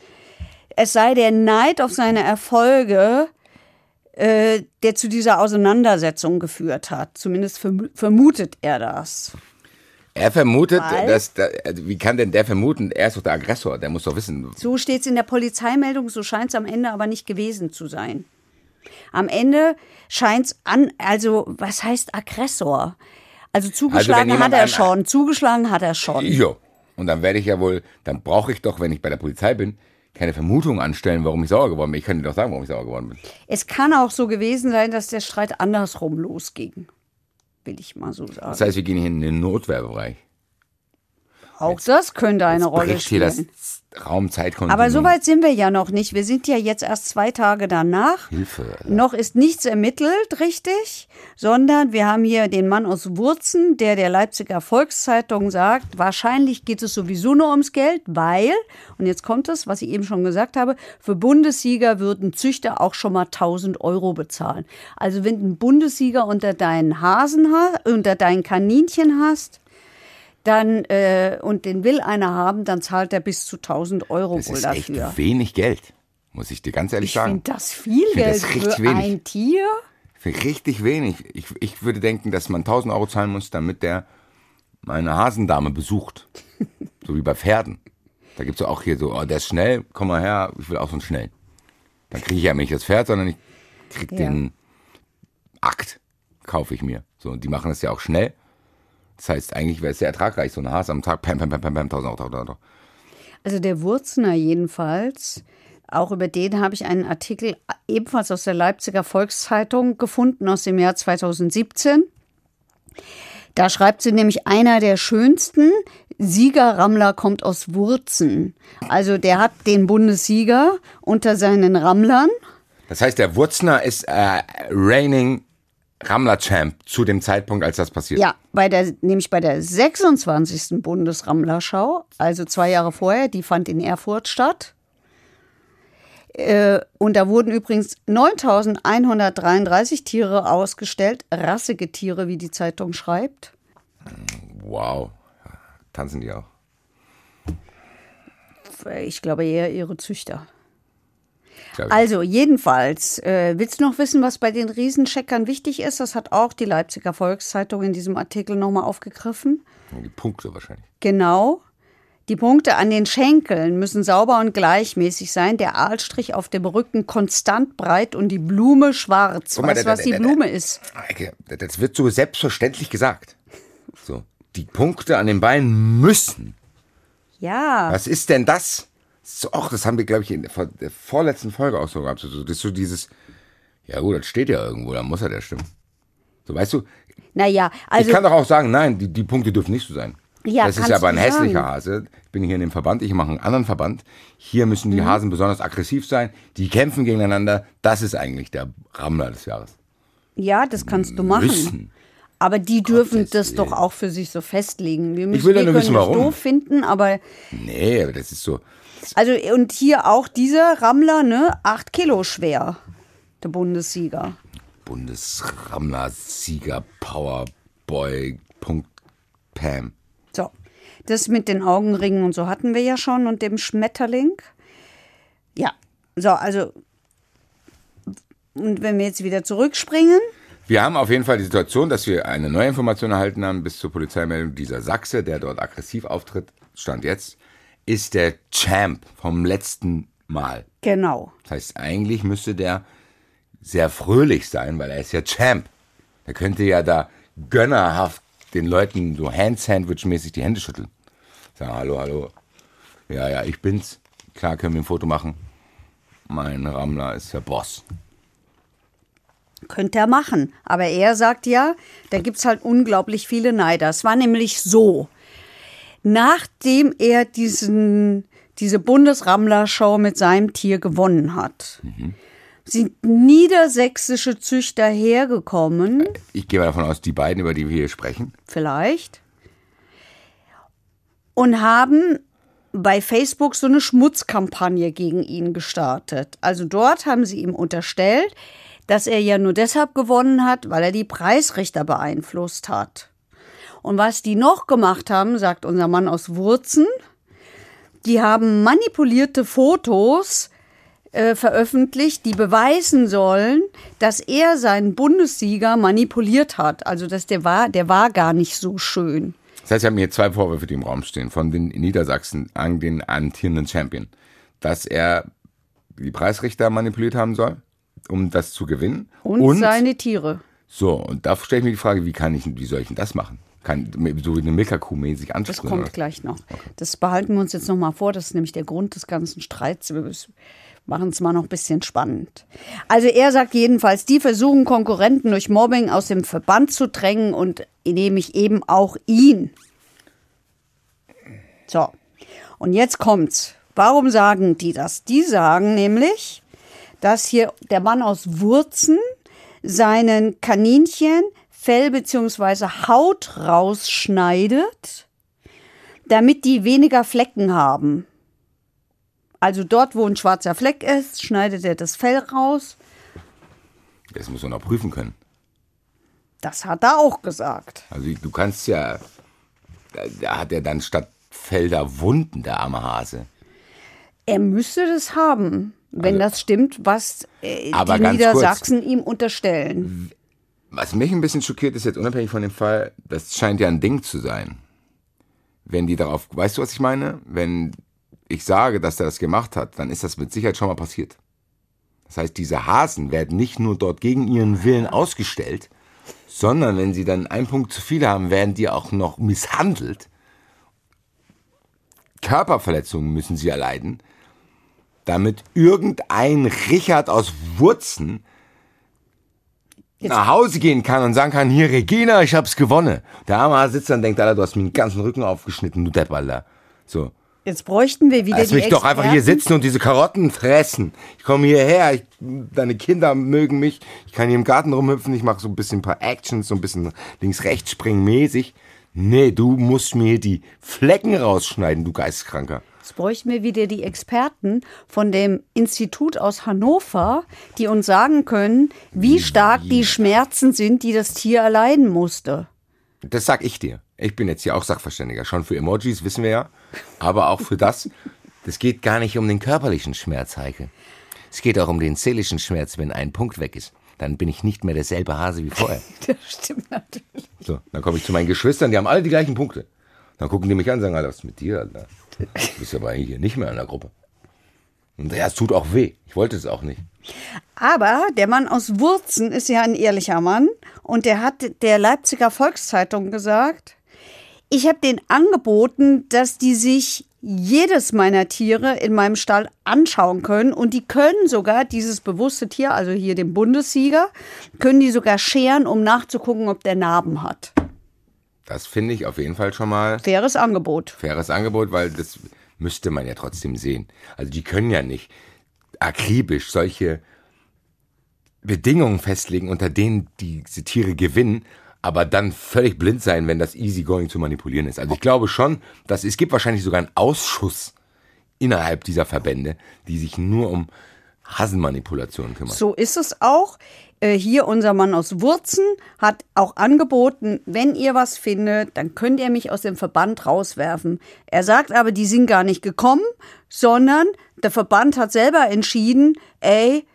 es sei der Neid auf seine Erfolge, äh, der zu dieser Auseinandersetzung geführt hat. Zumindest vermu vermutet er das. Er vermutet, Weil? dass, da, also wie kann denn der vermuten, er ist doch der Aggressor, der muss doch wissen, So steht es in der Polizeimeldung, so scheint es am Ende aber nicht gewesen zu sein. Am Ende scheint es an, also was heißt Aggressor? Also zugeschlagen jemand hat er schon, zugeschlagen hat er schon. Jo. Und dann werde ich ja wohl, dann brauche ich doch, wenn ich bei der Polizei bin, keine Vermutung anstellen, warum ich sauer geworden bin. Ich kann dir doch sagen, warum ich sauer geworden bin. Es kann auch so gewesen sein, dass der Streit andersrum losging. Will ich mal so sagen. Das heißt, wir gehen hier in den Notwehrbereich. auch das könnte eine Jetzt Rolle bricht hier spielen. das Raumzeitkontinuum. Aber so weit sind wir ja noch nicht. Wir sind ja jetzt erst zwei Tage danach. Hilfe. Alter. Noch ist nichts ermittelt, richtig, sondern wir haben hier den Mann aus Wurzen, der der Leipziger Volkszeitung sagt, wahrscheinlich geht es sowieso nur ums Geld, weil, und jetzt kommt es, was ich eben schon gesagt habe, für Bundessieger würden Züchter auch schon mal 1000 Euro bezahlen. Also wenn du einen Bundessieger unter deinen Hasen hast, unter deinen Kaninchen hast, dann äh, und den will einer haben, dann zahlt er bis zu 1000 Euro Das wohl ist echt dafür. wenig Geld, muss ich dir ganz ehrlich Ich sagen. finde das viel find Geld das für wenig. ein Tier. Für richtig wenig. Ich, ich würde denken, dass man 1000 Euro zahlen muss, damit der meine Hasendame besucht. so wie bei Pferden. Da gibt es auch hier so, oh, der ist schnell, komm mal her, ich will auch so einen schnellen. Dann kriege ich ja nicht das Pferd, sondern ich krieg Ja. den Akt, kaufe ich mir. So, und die machen das ja auch schnell. Das heißt, eigentlich wäre es sehr ertragreich, so ein Hase am Tag, pam, pam, pam, pam, pam, 1000 Euro, 1000 Euro. Also der Wurzener jedenfalls Auch über den habe ich einen Artikel ebenfalls aus der Leipziger Volkszeitung gefunden aus dem Jahr 2017. Da schreibt sie nämlich einer der schönsten. Sieger Rammler kommt aus Wurzen. Also der hat den Bundessieger unter seinen Rammlern. Das heißt, der Wurzner ist äh, reigning Rammler-Champ zu dem Zeitpunkt, als das passiert. Ja, bei der, nämlich bei der 26. Bundesrammlerschau, also zwei Jahre vorher, die fand in Erfurt statt. Äh, und da wurden übrigens 9133 Tiere ausgestellt, rassige Tiere, wie die Zeitung schreibt. Wow. Tanzen die auch? Ich glaube eher ihre Züchter. Also jedenfalls, äh, willst du noch wissen, was bei den Riesencheckern wichtig ist? Das hat auch die Leipziger Volkszeitung in diesem Artikel nochmal aufgegriffen. Die Punkte wahrscheinlich. Genau. Die Punkte an den Schenkeln müssen sauber und gleichmäßig sein, der Aalstrich auf dem Rücken konstant breit und die Blume schwarz. Guck mal, weißt du, was der- die der- Blume ist? Eike, Das wird so selbstverständlich gesagt. So. Die Punkte an den Beinen müssen. Ja. Was ist denn das? So, ach, das haben wir, glaube ich, in der, vor- der vorletzten Folge auch so gehabt. So, das ist so dieses, ja gut, das steht ja irgendwo, dann muss er ja stimmen. So, weißt du, Naja, also ich kann doch auch sagen, nein, die, die Punkte dürfen nicht so sein. Ja, das ist aber ein hässlicher sagen. Hase. Ich bin hier in dem Verband, ich mache einen anderen Verband. Hier müssen Mhm. die Hasen besonders aggressiv sein. Die kämpfen gegeneinander. Das ist eigentlich der Rammler des Jahres. ja, das kannst du machen. Müssen. Aber die dürfen Gottes das doch auch für sich so festlegen. Wir müssen, will ja nur wissen, das warum. doof finden, aber Nee, aber das ist so. Also und hier auch dieser Rammler, ne, acht Kilo schwer, der Bundessieger. Bundesrammler-Sieger Powerboy. Punkt Pam. So, das mit den Augenringen und so hatten wir ja schon und dem Schmetterling. Ja, so, also und wenn wir jetzt wieder zurückspringen, Wir haben auf jeden Fall die Situation, dass wir eine neue Information erhalten haben bis zur Polizeimeldung. Dieser Sachse, der dort aggressiv auftritt, stand jetzt, ist der Champ vom letzten Mal. genau. Das heißt, eigentlich müsste der sehr fröhlich sein, weil er ist ja Champ. Der könnte ja da gönnerhaft den Leuten so Hand-Sandwich-mäßig die Hände schütteln. Sagen, hallo, hallo. Ja, ja, ich bin's. Klar können wir ein Foto machen. Mein Rammler ist der Boss. Könnte er machen. Aber er sagt ja, da gibt es halt unglaublich viele Neider. Es war nämlich so, nachdem er diesen, diese Bundesrammler-Show mit seinem Tier gewonnen hat, sind niedersächsische Züchter hergekommen, Ich gehe mal davon aus, die beiden, über die wir hier sprechen, vielleicht, und haben bei Facebook so eine Schmutzkampagne gegen ihn gestartet. Also dort haben sie ihm unterstellt, dass er ja nur deshalb gewonnen hat, weil er die Preisrichter beeinflusst hat. Und was die noch gemacht haben, sagt unser Mann aus Wurzen, die haben manipulierte Fotos äh, veröffentlicht, die beweisen sollen, dass er seinen Bundessieger manipuliert hat. Also dass der war, der war gar nicht so schön. Das heißt, wir haben hier zwei Vorwürfe, die im Raum stehen, von den Niedersachsen an den amtierenden Champion. Dass er die Preisrichter manipuliert haben soll, um das zu gewinnen. Und, seine Tiere. so, und da stelle ich mir die Frage, wie kann ich, wie soll ich denn das machen? Kann, so wie eine Milka-Kuh mäßig Das ansprechen? kommt oder? gleich noch. Das behalten wir uns jetzt noch mal vor. Das ist nämlich der Grund des ganzen Streits. Wir machen es mal noch ein bisschen spannend. Also er sagt jedenfalls, die versuchen Konkurrenten durch Mobbing aus dem Verband zu drängen und nehme ich eben auch ihn. So. Und jetzt kommt's. Warum sagen die das? Die sagen nämlich, dass hier der Mann aus Wurzen seinen Kaninchen Fell bzw. Haut rausschneidet, damit die weniger Flecken haben. Also dort, wo ein schwarzer Fleck ist, schneidet er das Fell raus. Das muss man noch prüfen können. Das hat er auch gesagt. Also du kannst ja, da, hat er dann statt Felder Wunden, der arme Hase. Er müsste das haben, wenn das stimmt, was äh, Also Aber die Niedersachsen ihm unterstellen. Was mich ein bisschen schockiert ist, jetzt unabhängig von dem Fall, das scheint ja ein Ding zu sein. Wenn die darauf, weißt du, was ich meine? Wenn ich sage, dass er das gemacht hat, dann ist das mit Sicherheit schon mal passiert. Das heißt, diese Hasen werden nicht nur dort gegen ihren Willen ausgestellt, sondern wenn sie dann einen Punkt zu viel haben, werden die auch noch misshandelt. Körperverletzungen müssen sie erleiden. damit irgendein Richard aus Wurzen nach Hause gehen kann und sagen kann, hier Regina, ich hab's gewonnen. Der arme sitzt dann und denkt, Alter, du hast mir den ganzen Rücken aufgeschnitten, du Depp, Alter. So. Jetzt bräuchten wir wieder Lass die mich doch einfach hier Experten. sitzen und diese Karotten fressen. Ich komme hierher, ich, deine Kinder mögen mich, ich kann hier im Garten rumhüpfen, ich mache so ein bisschen ein paar Actions, so ein bisschen links-rechts springen mäßig. Nee, du musst mir hier die Flecken rausschneiden, du Geistkranker. Jetzt bräuchten wir wieder die Experten von dem Institut aus Hannover, die uns sagen können, wie stark die Schmerzen sind, die das Tier erleiden musste. Das sag ich dir. Ich bin jetzt hier auch Sachverständiger. Schon für Emojis, wissen wir ja. Aber auch für das. Das geht gar nicht um den körperlichen Schmerz, Heike. Es geht auch um den seelischen Schmerz, wenn ein Punkt weg ist. Dann bin ich nicht mehr derselbe Hase wie vorher. Das stimmt natürlich. So, dann komme ich zu meinen Geschwistern, die haben alle die gleichen Punkte. Dann gucken die mich an und sagen, Alter, was ist mit dir, Alter? Du bist aber hier nicht mehr in der Gruppe. Und ja, es tut auch weh. Ich wollte es auch nicht. Aber der Mann aus Wurzen ist ja ein ehrlicher Mann und der hat der Leipziger Volkszeitung gesagt, ich habe denen angeboten, dass die sich jedes meiner Tiere in meinem Stall anschauen können und die können sogar dieses bewusste Tier, also hier den Bundessieger, können die sogar scheren, um nachzugucken, ob der Narben hat. Das finde ich auf jeden Fall schon mal Faires Angebot. faires Angebot, weil das müsste man ja trotzdem sehen. Also die können ja nicht akribisch solche Bedingungen festlegen, unter denen diese Tiere gewinnen, aber dann völlig blind sein, wenn das easygoing zu manipulieren ist. Also ich glaube schon, dass es gibt wahrscheinlich sogar einen Ausschuss innerhalb dieser Verbände, die sich nur um Hasenmanipulationen kümmern. So ist es auch. Äh, Hier unser Mann aus Wurzen hat auch angeboten, wenn ihr was findet, dann könnt ihr mich aus dem Verband rauswerfen. Er sagt aber, die sind gar nicht gekommen, sondern der Verband hat selber entschieden, ey,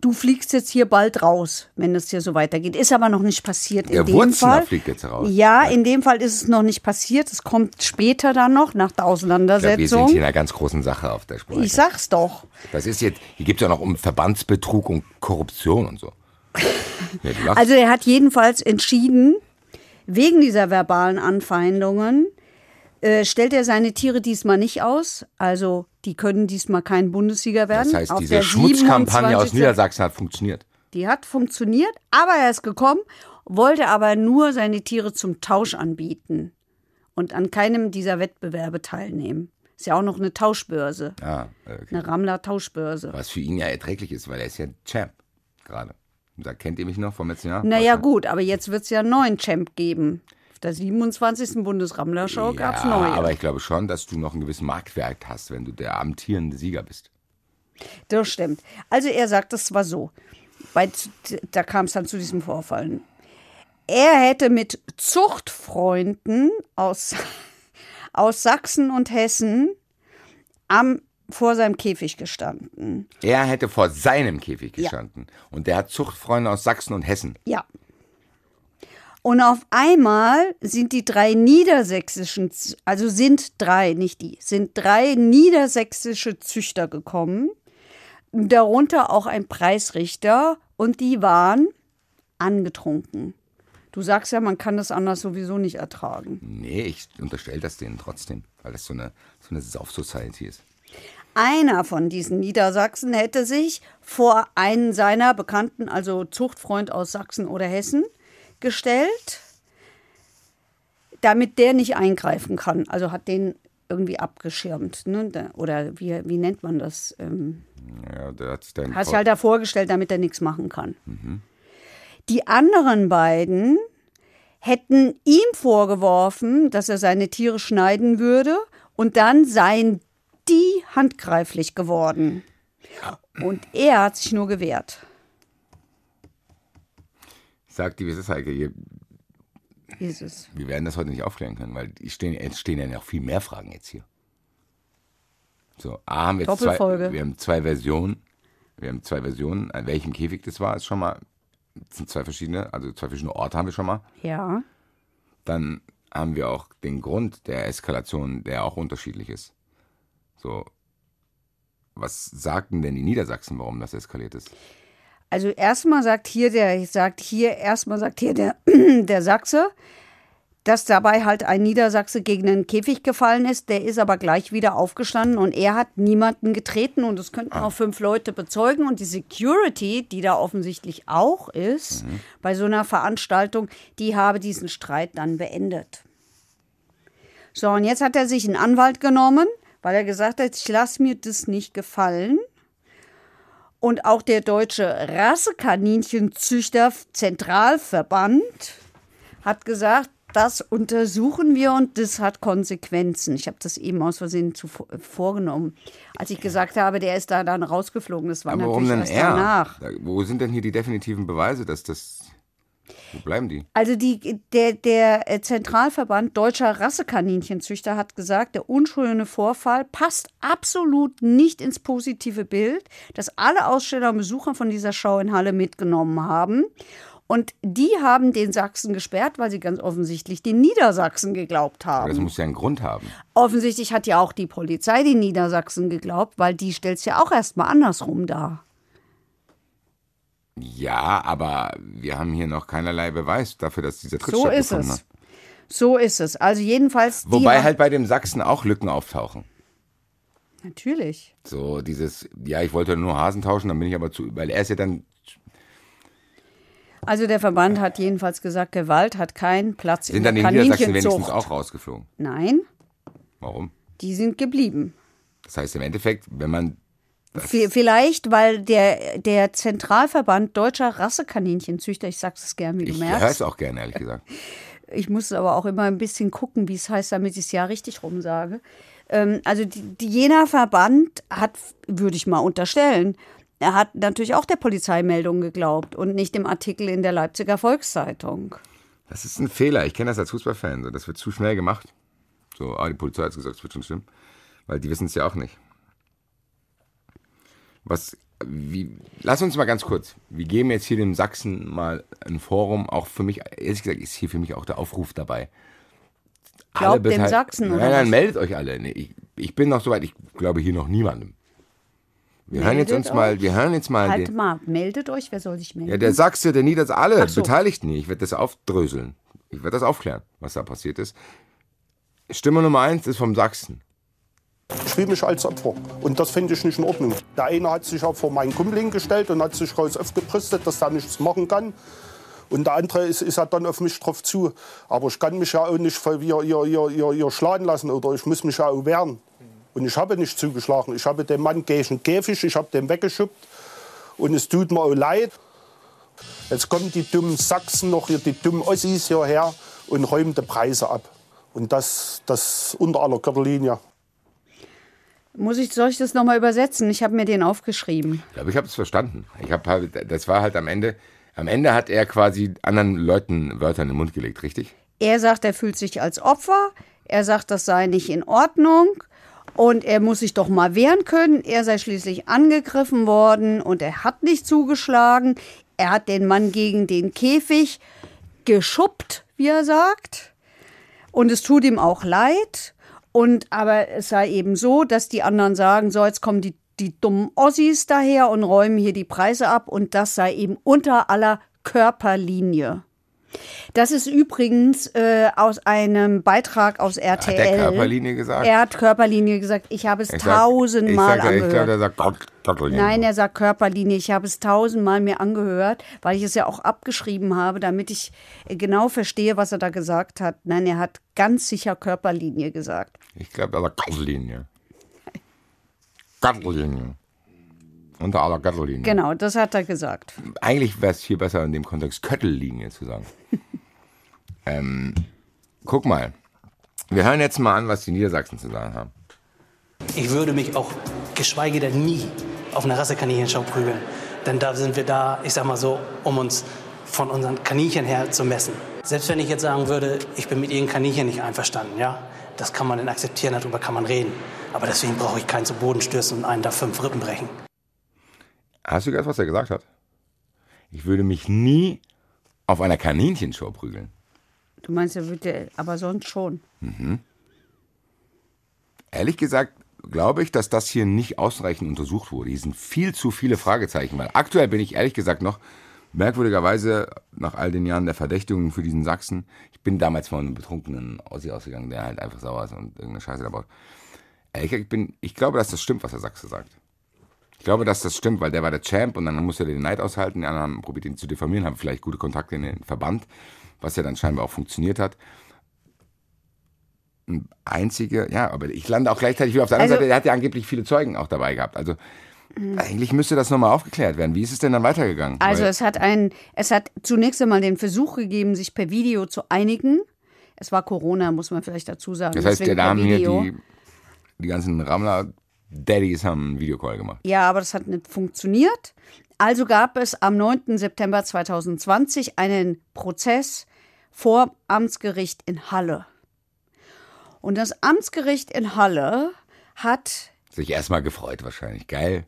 du fliegst jetzt hier bald raus, wenn es hier so weitergeht. Ist aber noch nicht passiert in Der dem Wurzener Fall. fliegt jetzt raus. Ja, in dem Fall ist es noch nicht passiert. Es kommt später dann noch, nach der Ich glaube, wir sind Auseinandersetzung. hier in einer ganz großen Sache auf der Spur. Ich sag's doch. Das ist jetzt, hier gibt es ja noch um Verbandsbetrug und Korruption und so. Nee. Also er hat jedenfalls entschieden, wegen dieser verbalen Anfeindungen äh, stellt er seine Tiere diesmal nicht aus. Also die können diesmal kein Bundessieger werden. das heißt, Auf diese Schmutzkampagne aus 27. Niedersachsen hat funktioniert. Die hat funktioniert, aber er ist gekommen, wollte aber nur seine Tiere zum Tausch anbieten und an keinem dieser Wettbewerbe teilnehmen. Ist ja auch noch eine Tauschbörse, Ah, okay. eine Rammler-Tauschbörse. Was für ihn ja erträglich ist, weil er ist ja Champ gerade. Da kennt ihr mich noch vom letzten Jahr? Naja gut, aber jetzt wird es ja einen neuen Champ geben. Auf der 27. Bundesrammler-Show Ja, gab es neue. aber ich glaube schon, dass du noch einen gewissen Marktwert hast, wenn du der amtierende Sieger bist. Das stimmt. Also er sagt, es war so. Bei, da kam es dann zu diesem Vorfall. Er hätte mit Zuchtfreunden aus, aus Sachsen und Hessen am, vor seinem Käfig gestanden. Er hätte vor seinem Käfig Ja. gestanden. Und der hat Zuchtfreunde aus Sachsen und Hessen. Ja. Und auf einmal sind die drei niedersächsischen, also sind drei, nicht die, sind drei niedersächsische Züchter gekommen, darunter auch ein Preisrichter und die waren angetrunken. Du sagst ja, man kann das anders sowieso nicht ertragen. Nee, ich unterstelle das denen trotzdem, weil das so eine, so eine Sauf-Society ist. Einer von diesen Niedersachsen hätte sich vor einen seiner Bekannten, also Zuchtfreund aus Sachsen oder Hessen, gestellt, damit der nicht eingreifen kann. Also hat den irgendwie abgeschirmt. Ne? Da- Oder wie, wie nennt man das? Ähm, Ja, der hat sich dann hat sich halt davor gestellt, damit er nichts machen kann. Die anderen beiden hätten ihm vorgeworfen, dass er seine Tiere schneiden würde und dann seien die handgreiflich geworden. Und er hat sich nur gewehrt. Sagt die, wie ist es, Heike? Ihr- Jesus. Wir werden das heute nicht aufklären können, weil es stehen, es stehen ja noch viel mehr Fragen jetzt hier. So, A haben wir jetzt zwei, wir haben zwei Versionen. Wir haben zwei Versionen, an welchem Käfig das war, ist schon mal, das sind zwei verschiedene, also zwei verschiedene Orte haben wir schon mal. Ja. Dann haben wir auch den Grund der Eskalation, der auch unterschiedlich ist. So, was sagten denn die Niedersachsen, warum das eskaliert ist? Also erstmal sagt hier der, sagt hier, erstmal sagt hier der, der Sachse, dass dabei halt ein Niedersachse gegen einen Käfig gefallen ist. Der ist aber gleich wieder aufgestanden und er hat niemanden getreten und es könnten auch fünf Leute bezeugen. Und die Security, die da offensichtlich auch ist, bei so einer Veranstaltung, die habe diesen Streit dann beendet. So, und jetzt hat er sich einen Anwalt genommen, weil er gesagt hat, ich lasse mir das nicht gefallen. Und auch der Deutsche Rassekaninchenzüchter Zentralverband hat gesagt, das untersuchen wir und das hat Konsequenzen. Ich habe das eben aus Versehen zu, vorgenommen. Als ich gesagt habe, der ist da dann rausgeflogen, das war Aber warum natürlich denn erst er? danach. Da- Wo sind denn hier die definitiven Beweise, dass das. Wo bleiben die? Also die, der, der äh, Zentralverband Deutscher Rassekaninchenzüchter hat gesagt, der unschöne Vorfall passt absolut nicht ins positive Bild, das alle Aussteller und Besucher von dieser Show in Halle mitgenommen haben. Und die haben den Sachsen gesperrt, weil sie ganz offensichtlich den Niedersachsen geglaubt Aber das haben. muss ja einen Grund haben. Offensichtlich hat ja auch die Polizei den Niedersachsen geglaubt, weil die stellt es ja auch erstmal andersrum dar. Ja, aber wir haben hier noch keinerlei Beweis dafür, dass dieser Tritt So ist es. hat. So ist es. Also jedenfalls. Wobei halt bei dem Sachsen auch Lücken auftauchen. Natürlich. So dieses, ja, ich wollte nur Hasen tauschen, dann bin ich aber zu, weil er ist ja dann, Also der Verband hat jedenfalls gesagt, Gewalt hat keinen Platz sind in dann der die Niedersachsen wenigstens auch rausgeflogen. Nein, Warum? die sind geblieben. Das heißt im Endeffekt, wenn man, Vielleicht, weil der, der Zentralverband Deutscher Rassekaninchenzüchter, ich sag's es gern, wie du ich höre merkst, es auch gerne, ehrlich gesagt. ich muss aber auch immer ein bisschen gucken, wie es heißt, damit ich es ja richtig rum sage. Ähm, also die, die, jener Verband hat, würde ich mal unterstellen, er hat natürlich auch der Polizeimeldung geglaubt und nicht dem Artikel in der Leipziger Volkszeitung. Das ist ein Fehler. Ich kenne das als Fußballfan. So. Das wird zu schnell gemacht. So, ah, die Polizei hat gesagt, es wird schon stimmen. Weil die wissen es ja auch nicht. Was, wie, lass uns mal ganz kurz. Wir geben jetzt hier dem Sachsen mal ein Forum. Auch für mich, ehrlich gesagt, ist hier für mich auch der Aufruf dabei. Glaubt dem Sachsen, Nein, oder nein, was? meldet euch alle. Nee, ich, ich bin noch soweit, ich glaube hier noch niemandem. Wir hören jetzt Meldet uns mal, euch. wir hören jetzt mal Halt den, mal, meldet euch, wer soll sich melden? ja, der Sachse, der Nieders, alle so. Beteiligten hier. Ich werde das aufdröseln. Ich werde das aufklären, was da passiert ist. Stimme Nummer eins ist vom Sachsen. Ich fühle mich als Opfer. Und das finde ich nicht in Ordnung. Der eine hat sich auch vor meinen Kumpel hingestellt und hat sich raus aufgebrüstet, dass er nichts machen kann. Und der andere ist, ist ja dann auf mich drauf zu. Aber ich kann mich ja auch nicht voll ihr, ihr, ihr, ihr, ihr schlagen lassen oder ich muss mich ja auch wehren. Und ich habe nicht zugeschlagen. Ich habe den Mann gegen Käfig, ich habe den weggeschubbt. Und es tut mir auch leid. Jetzt kommen die dummen Sachsen noch, hier, die dummen Ossis hierher und räumen die Preise ab. Und das, das unter aller Gürtellinie. Muss ich, soll ich das nochmal übersetzen? Ich habe mir den aufgeschrieben. Ich glaube, ich habe es verstanden. Ich habe halt, das war halt am Ende, am Ende hat er quasi anderen Leuten Wörter in den Mund gelegt, richtig? Er sagt, er fühlt sich als Opfer. Er sagt, das sei nicht in Ordnung. Und er muss sich doch mal wehren können. Er sei schließlich angegriffen worden und er hat nicht zugeschlagen. Er hat den Mann gegen den Käfig geschubbt, wie er sagt. Und es tut ihm auch leid. Und aber es sei eben so, dass die anderen sagen, so jetzt kommen die, die dummen Ossis daher und räumen hier die Preise ab und das sei eben unter aller Körperlinie. Das ist übrigens äh, aus einem Beitrag aus RTL. Hat der Körperlinie gesagt? Er hat Körperlinie gesagt. Ich habe es Ich sag- tausendmal ich sag, Ich glaube, der sagt Gottelchen. Nein, er sagt Körperlinie. Ich habe es tausendmal mir angehört, weil ich es ja auch abgeschrieben habe, damit ich äh, genau verstehe, was er da gesagt hat. Nein, er hat ganz sicher Körperlinie gesagt. Ich glaube, der sagt Gottellinie. Gottellinie. Unter aller Gottellinie. Genau, das hat er gesagt. Eigentlich wäre es viel besser in dem Kontext Köttellinie zu sagen. ähm, guck mal. Wir hören jetzt mal an, was die Niedersachsen zu sagen haben. Ich würde mich auch, geschweige denn nie, auf einer Rassekaninchenshow prügeln. Denn da sind wir da, ich sag mal so, um uns von unseren Kaninchen her zu messen. Selbst wenn ich jetzt sagen würde, ich bin mit ihren Kaninchen nicht einverstanden, ja, das kann man dann akzeptieren, darüber kann man reden. Aber deswegen brauche ich keinen zu Boden stürzen und einen da fünf Rippen brechen. Hast du gehört, was er gesagt hat? Ich würde mich nie auf einer Kaninchenshow prügeln. Du meinst, er würde, aber sonst schon. Ehrlich gesagt glaube ich, dass das hier nicht ausreichend untersucht wurde. Hier sind viel zu viele Fragezeichen. Weil aktuell bin ich ehrlich gesagt noch merkwürdigerweise, nach all den Jahren der Verdächtigung für diesen Sachsen, ich bin damals von einem betrunkenen Ossi ausgegangen, der halt einfach sauer ist und irgendeine Scheiße da baut. Ich, bin, ich glaube, dass das stimmt, was der Sachse sagt. Ich glaube, dass das stimmt, weil der war der Champ und dann musste er den Neid aushalten. Die anderen haben probiert, ihn zu diffamieren, haben vielleicht gute Kontakte in den Verband, was ja dann scheinbar auch funktioniert hat. Ein einzige, ja, aber ich lande auch gleichzeitig wieder auf der anderen Also- Seite, der hat ja angeblich viele Zeugen auch dabei gehabt. Also eigentlich müsste das nochmal aufgeklärt werden. Wie ist es denn dann weitergegangen? Also Weil- es hat ein, es hat zunächst einmal den Versuch gegeben, sich per Video zu einigen. Es war Corona, muss man vielleicht dazu sagen. das heißt, der per Damen hier, die, die ganzen Rammler-Daddies haben einen Videocall gemacht. Ja, aber das hat nicht funktioniert. Also gab es am 9. September 2020 einen Prozess vor Amtsgericht in Halle. Und das Amtsgericht in Halle hat, Sich erstmal gefreut wahrscheinlich. Geil.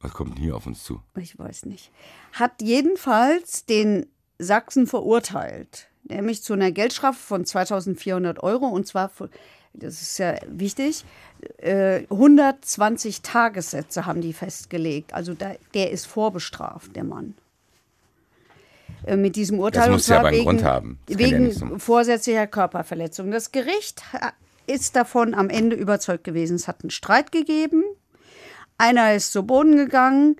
Was kommt denn hier auf uns zu? ich weiß nicht, hat jedenfalls den Sachsen verurteilt, nämlich zu einer Geldstrafe von 2400 Euro und zwar, für, das ist ja wichtig, äh, 120 Tagessätze haben die festgelegt. Also da, der ist vorbestraft, der Mann. Äh, Mit diesem Urteil. Das muss ja aber einen wegen, Grund haben. Das ja Wegen nicht so- vorsätzlicher Körperverletzung. Das Gericht ha- ist davon am Ende überzeugt gewesen. Es hat einen Streit gegeben. Einer ist zu Boden gegangen,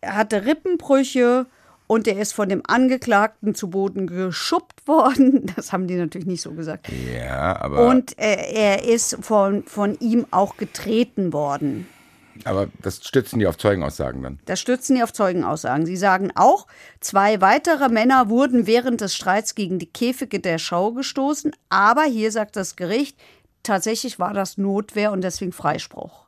er hatte Rippenbrüche und er ist von dem Angeklagten zu Boden geschubbt worden. Das haben die natürlich nicht so gesagt. Ja, aber, Und äh, er ist von, von ihm auch getreten worden. aber das stützen die auf Zeugenaussagen dann. Das stützen die auf Zeugenaussagen. Sie sagen auch, zwei weitere Männer wurden während des Streits gegen die Käfige der Schau gestoßen. Aber hier sagt das Gericht, tatsächlich war das Notwehr und deswegen Freispruch.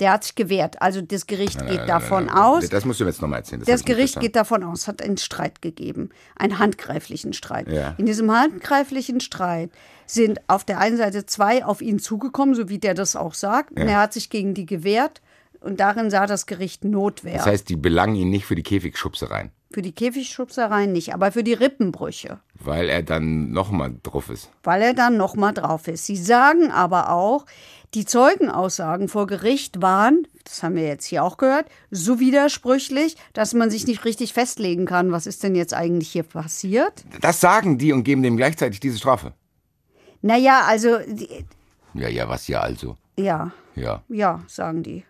Der hat sich gewehrt. Also das Gericht geht davon aus. Das musst du mir jetzt nochmal erzählen. Das nicht Gericht geht davon aus, es hat einen Streit gegeben, einen handgreiflichen Streit. Ja. In diesem handgreiflichen Streit sind auf der einen Seite zwei auf ihn zugekommen, so wie der das auch sagt, und er hat sich gegen die gewehrt und darin sah das Gericht Notwehr. Das heißt, die belangen ihn nicht für die Käfigschubsereien, für die Käfigschubsereien nicht, aber für die Rippenbrüche, weil er dann nochmal drauf ist. weil er dann noch mal drauf ist. Sie sagen aber auch, die Zeugenaussagen vor Gericht waren, das haben wir jetzt hier auch gehört, so widersprüchlich, dass man sich nicht richtig festlegen kann, was ist denn jetzt eigentlich hier passiert. Das sagen die und geben dem gleichzeitig diese Strafe. Naja, also, die- Ja, ja, was ja also. ja, Ja, ja, sagen die.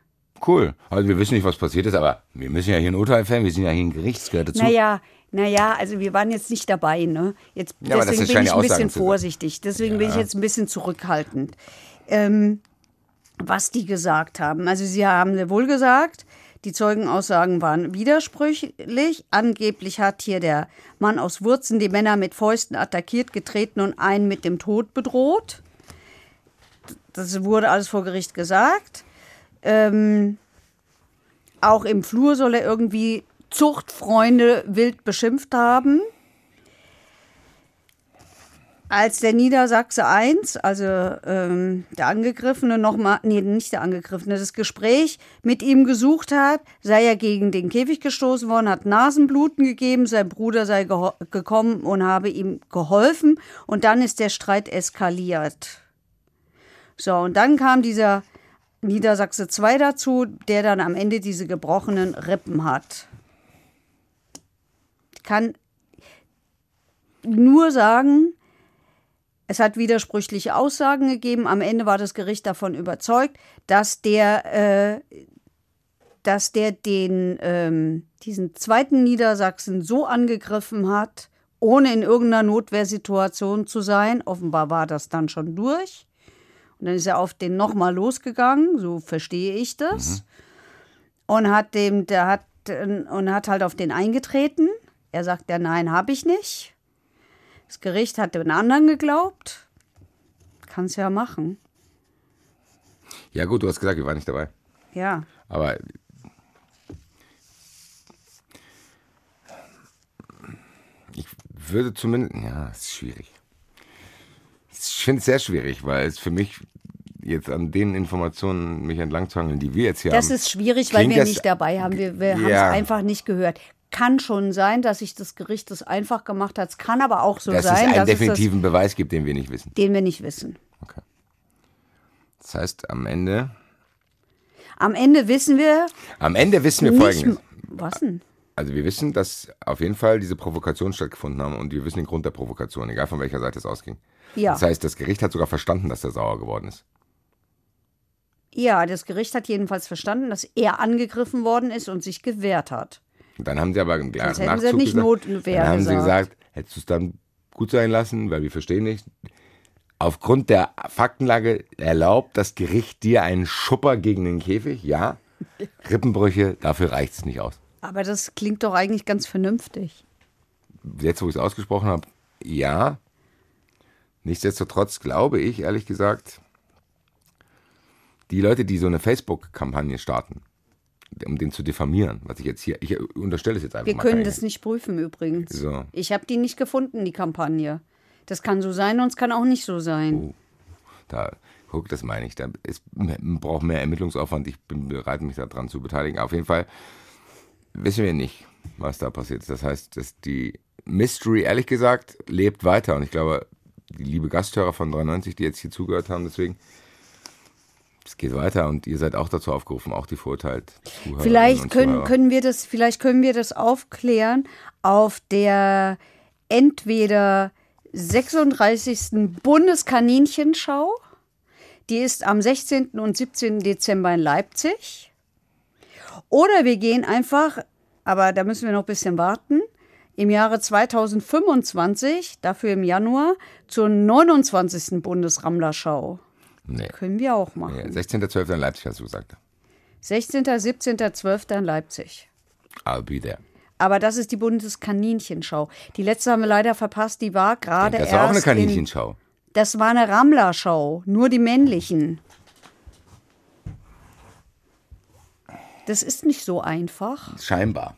Cool. Also wir wissen nicht, was passiert ist, aber wir müssen ja hier ein Urteil fällen. Wir sind ja hier ein Gerichtsgehört dazu. Naja, naja, also wir waren jetzt nicht dabei, ne? Jetzt, Ja, deswegen bin ich ja ein bisschen zu vorsichtig. Deswegen bin ich jetzt ein bisschen zurückhaltend. Ähm, was die gesagt haben. Also sie haben wohl gesagt, die Zeugenaussagen waren widersprüchlich. Angeblich hat hier der Mann aus Wurzen die Männer mit Fäusten attackiert, getreten und einen mit dem Tod bedroht. Das wurde alles vor Gericht gesagt. Ähm, auch im Flur soll er irgendwie Zuchtfreunde wild beschimpft haben. Als der Niedersachse 1, also ähm, der Angegriffene nochmal, nee, nicht der Angegriffene, das Gespräch mit ihm gesucht hat, sei er gegen den Käfig gestoßen worden, hat Nasenbluten gegeben, sein Bruder sei gekommen und habe ihm geholfen und dann ist der Streit eskaliert. So, und dann kam dieser Niedersachse 2 dazu, der dann am Ende diese gebrochenen Rippen hat. Ich kann nur sagen, es hat widersprüchliche Aussagen gegeben. Am Ende war das Gericht davon überzeugt, dass der, äh, dass der den, ähm, diesen zweiten Niedersachsen so angegriffen hat, ohne in irgendeiner Notwehrsituation zu sein. Offenbar war das dann schon durch. Und dann ist er auf den nochmal losgegangen, so verstehe ich das. Und hat dem, der hat, und hat halt auf den eingetreten. Er sagt ja, nein, habe ich nicht. Das Gericht hat den anderen geglaubt. Kann's ja machen. Ja gut, du hast gesagt, wir waren nicht dabei. Ja. Aber ich würde zumindest, ja, es ist schwierig. Ich finde es sehr schwierig, weil es für mich jetzt an den Informationen mich entlang zu hangeln, die wir jetzt hier Das haben. ist schwierig, weil wir das- nicht dabei haben. Wir, wir haben es Ja. einfach nicht gehört. Kann schon sein, dass sich das Gericht das einfach gemacht hat. Es kann aber auch so dass sein, es einen dass es definitiven Beweis gibt, den wir nicht wissen. das, den wir nicht wissen. Okay. Das heißt, am Ende, Am Ende wissen wir am Ende wissen wir nicht. Folgendes. Was denn? Also wir wissen, dass auf jeden Fall diese Provokationen stattgefunden haben und wir wissen den Grund der Provokation, egal von welcher Seite es ausging. Ja. Das heißt, das Gericht hat sogar verstanden, dass er sauer geworden ist. Ja, das Gericht hat jedenfalls verstanden, dass er angegriffen worden ist und sich gewehrt hat. Dann haben sie aber im Sonst Nachzug sie nicht gesagt, Notwehr dann haben sie gesagt. gesagt, hättest du es dann gut sein lassen, weil wir verstehen nicht. Aufgrund der Faktenlage erlaubt das Gericht dir einen Schupper gegen den Käfig, ja. Rippenbrüche, dafür reicht es nicht aus. Aber das klingt doch eigentlich ganz vernünftig. Jetzt, wo ich es ausgesprochen habe, ja. Nichtsdestotrotz glaube ich, ehrlich gesagt, die Leute, die so eine Facebook-Kampagne starten, um den zu diffamieren, was ich jetzt hier, ich unterstelle es jetzt einfach Wir mal. können keinem. das nicht prüfen übrigens. So. Ich habe die nicht gefunden, die Kampagne. Das kann so sein und es kann auch nicht so sein. Da, guck, das meine ich. Da ist, braucht mehr Ermittlungsaufwand. Ich bin bereit, mich daran zu beteiligen. Auf jeden Fall wissen wir nicht, was da passiert ist. Das heißt, dass die Mystery, ehrlich gesagt, lebt weiter. Und ich glaube, liebe Gasthörer von 93, die jetzt hier zugehört haben, deswegen, es geht weiter und ihr seid auch dazu aufgerufen, auch die verurteilt. Zuhörerinnen Vielleicht können, können wir das, vielleicht können wir das aufklären auf der entweder 36. Bundeskaninchenschau. Die ist am 16. und 17. Dezember in Leipzig. Oder wir gehen einfach, aber da müssen wir noch ein bisschen warten, im Jahre 2025, dafür im Januar, zur 29. Bundesrammlerschau. Nee. Können wir auch machen. nee 16.12. in Leipzig hast du gesagt. 16., 17., 12. in Leipzig. I'll be there. Aber das ist die Bundeskaninchenschau. Die letzte haben wir leider verpasst, die war gerade Das erst. war auch eine In, Kaninchenschau. das war eine Rammlerschau, nur die männlichen. Das ist nicht so einfach. Scheinbar.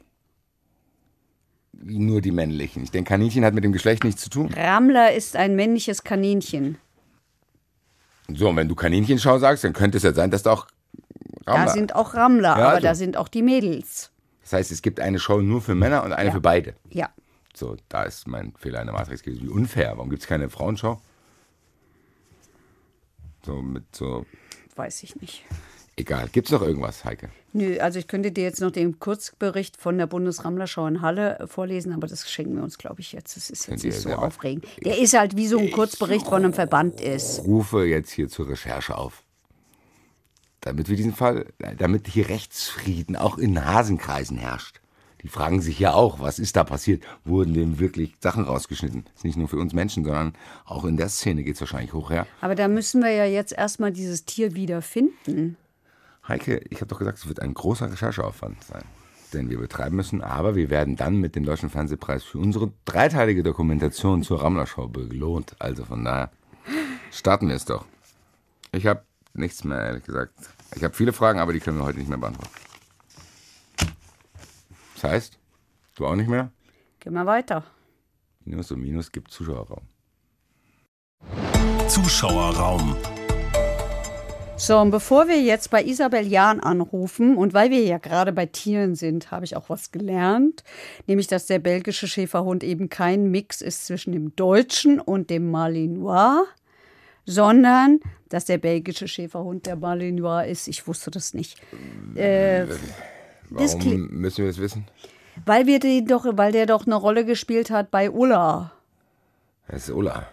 Wie nur die männlichen. Ich denke, Kaninchen hat mit dem Geschlecht nichts zu tun. Rammler ist ein männliches Kaninchen. So, und wenn du Kaninchenschau sagst, dann könnte es ja sein, dass da auch Rammler. Da sind auch Rammler, Ja, aber also. da sind auch die Mädels. das heißt, es gibt eine Show nur für Männer und eine Ja. für beide. Ja. So, da ist mein Fehler in der Matrix gewesen. Wie unfair. Warum gibt es keine Frauenschau? So, mit so. Weiß ich nicht. Egal. Gibt es noch irgendwas, Heike? Nö, also ich könnte dir jetzt noch den Kurzbericht von der Bundesrammlerschau in Halle vorlesen, aber das schenken wir uns, glaube ich, jetzt. Das ist jetzt nicht so aufregend. Der ist halt wie so ein Kurzbericht von einem Verband ist. Rufe jetzt hier zur Recherche auf. Damit wir diesen Fall, damit hier Rechtsfrieden auch in Hasenkreisen herrscht. Die fragen sich ja auch, was ist da passiert? Wurden dem wirklich Sachen rausgeschnitten? ist nicht nur für uns Menschen, sondern auch in der Szene geht es wahrscheinlich hoch her. Aber da müssen wir ja jetzt erstmal dieses Tier wiederfinden. Heike, ich habe doch gesagt, es wird ein großer Rechercheaufwand sein, den wir betreiben müssen. Aber wir werden dann mit dem Deutschen Fernsehpreis für unsere dreiteilige Dokumentation zur Rammler-Show belohnt. Also von daher starten wir es doch. Ich habe nichts mehr, ehrlich gesagt. Ich habe viele Fragen, aber die können wir heute nicht mehr beantworten. Das heißt, du auch nicht mehr? Gehen wir weiter. Minus und Minus gibt Zuschauerraum. Zuschauerraum. So, und bevor wir jetzt bei Isabel Jahn anrufen und weil wir ja gerade bei Tieren sind, habe ich auch was gelernt, nämlich dass der belgische Schäferhund eben kein Mix ist zwischen dem deutschen und dem Malinois, sondern dass der belgische Schäferhund der Malinois ist. Ich wusste das nicht. Äh, Das Warum müssen wir das wissen? weil wir den doch, weil der doch eine Rolle gespielt hat bei Ulla. Das ist Ulla.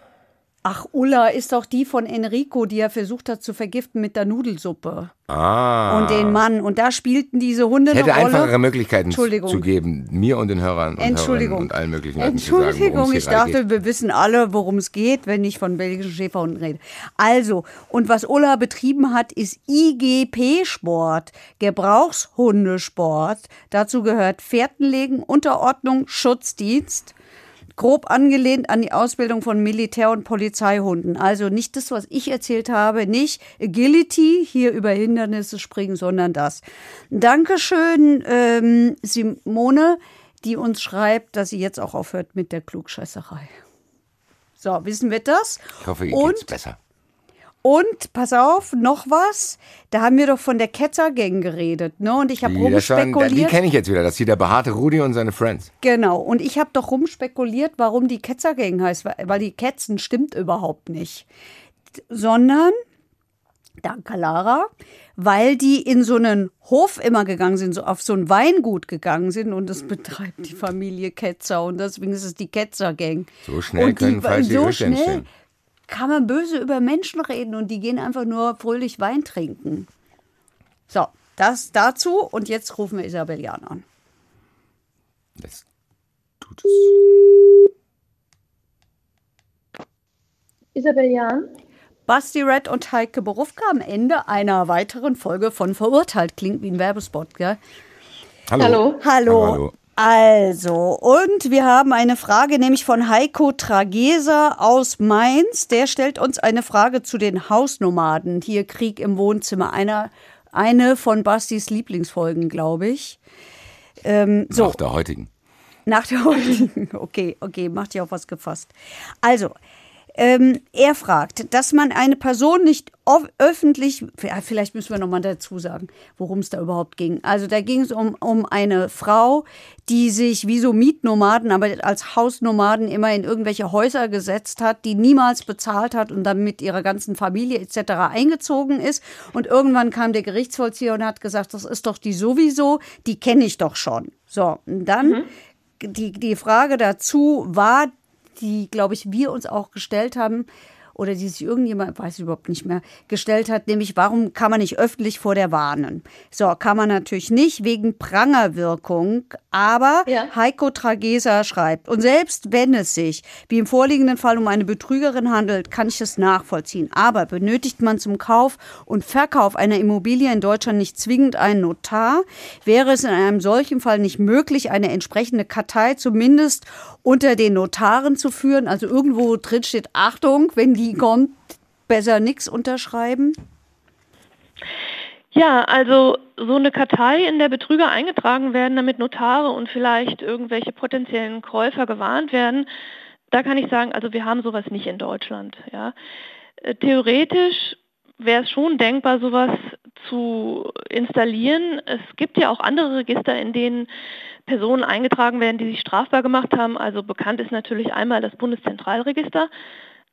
Ach, Ulla ist doch die von Enrico, die er versucht hat zu vergiften mit der Nudelsuppe. Ah. Und den Mann. Und da spielten diese Hunde Es hätte eine Rolle. einfachere Möglichkeiten zu geben, mir und den Hörern und Entschuldigung. Und allen möglichen Leuten sagen, Entschuldigung, es ich dachte, wir wissen alle, worum es geht, wenn ich von belgischen Schäferhunden rede. Also, und was Ulla betrieben hat, ist IGP-Sport, Gebrauchshundesport. Dazu gehört Fährtenlegen, Unterordnung, Schutzdienst. Grob angelehnt an die Ausbildung von Militär- und Polizeihunden. Also nicht das, was ich erzählt habe, nicht Agility, hier über Hindernisse springen, sondern das. Dankeschön, ähm, Simone, die uns schreibt, dass sie jetzt auch aufhört mit der Klugscheißerei. So, wissen wir das? Ich hoffe, ihr geht's besser. Und, pass auf, noch was. Da haben wir doch von der Ketzer-Gang geredet, ne? Und ich habe Die, waren- die rumspekuliert. kenne ich jetzt wieder. Das ist hier der behaarte Rudi und seine Friends. Genau, und ich habe doch rumspekuliert, warum die Ketzergang heißt, weil die Ketzen stimmt überhaupt nicht. Sondern Danke, Lara. Weil die in so einen Hof immer gegangen sind, so auf so ein Weingut gegangen sind und das betreibt die Familie Ketzer und deswegen ist es die Ketzer-Gang. So schnell Und die- können falsche so Gerüchte entstehen. Kann man böse über Menschen reden und die gehen einfach nur fröhlich Wein trinken. So, das dazu und jetzt rufen wir Isabel Jan an. Das tut es. Isabel Jahn. Basti Red und Heike Berufka am Ende einer weiteren Folge von Verurteilt. Klingt wie ein Werbespot, gell? Hallo. Hallo. Hallo. hallo. Also, und wir haben eine Frage, nämlich von Heiko Trageser aus Mainz. Der stellt uns eine Frage zu den Hausnomaden. Hier Krieg im Wohnzimmer. Einer, eine von Bastis Lieblingsfolgen, glaube ich. Ähm, so. Nach der heutigen. Nach der heutigen. Okay, okay, macht ja auch was gefasst. Also, ähm, er fragt, dass man eine Person nicht öffentlich, ja, vielleicht müssen wir nochmal dazu sagen, worum es da überhaupt ging. Also da ging es um, um eine Frau, die sich wie so Mietnomaden, aber als Hausnomaden immer in irgendwelche Häuser gesetzt hat, die niemals bezahlt hat und dann mit ihrer ganzen Familie etc. eingezogen ist. Und irgendwann kam der Gerichtsvollzieher und hat gesagt, das ist doch die sowieso, die kenne ich doch schon. So, und dann die, die Frage dazu war, die, glaube ich, wir uns auch gestellt haben, oder die sich irgendjemand, weiß ich überhaupt nicht mehr, gestellt hat, nämlich warum kann man nicht öffentlich vor der warnen? So, kann man natürlich nicht wegen Prangerwirkung, aber Ja. Heiko Trageser schreibt, und selbst wenn es sich, wie im vorliegenden Fall, um eine Betrügerin handelt, kann ich es nachvollziehen. Aber benötigt man zum Kauf und Verkauf einer Immobilie in Deutschland nicht zwingend einen Notar, wäre es in einem solchen Fall nicht möglich, eine entsprechende Kartei zumindest unter den Notaren zu führen. Also irgendwo drin steht, Achtung, wenn die kommt, besser nichts unterschreiben. Ja, also so eine Kartei, in der Betrüger eingetragen werden, damit Notare und vielleicht irgendwelche potenziellen Käufer gewarnt werden, da kann ich sagen, also wir haben sowas nicht in Deutschland. Ja. Äh, Theoretisch wäre es schon denkbar, sowas zu installieren. Es gibt ja auch andere Register, in denen Personen eingetragen werden, die sich strafbar gemacht haben. Also bekannt ist natürlich einmal das Bundeszentralregister,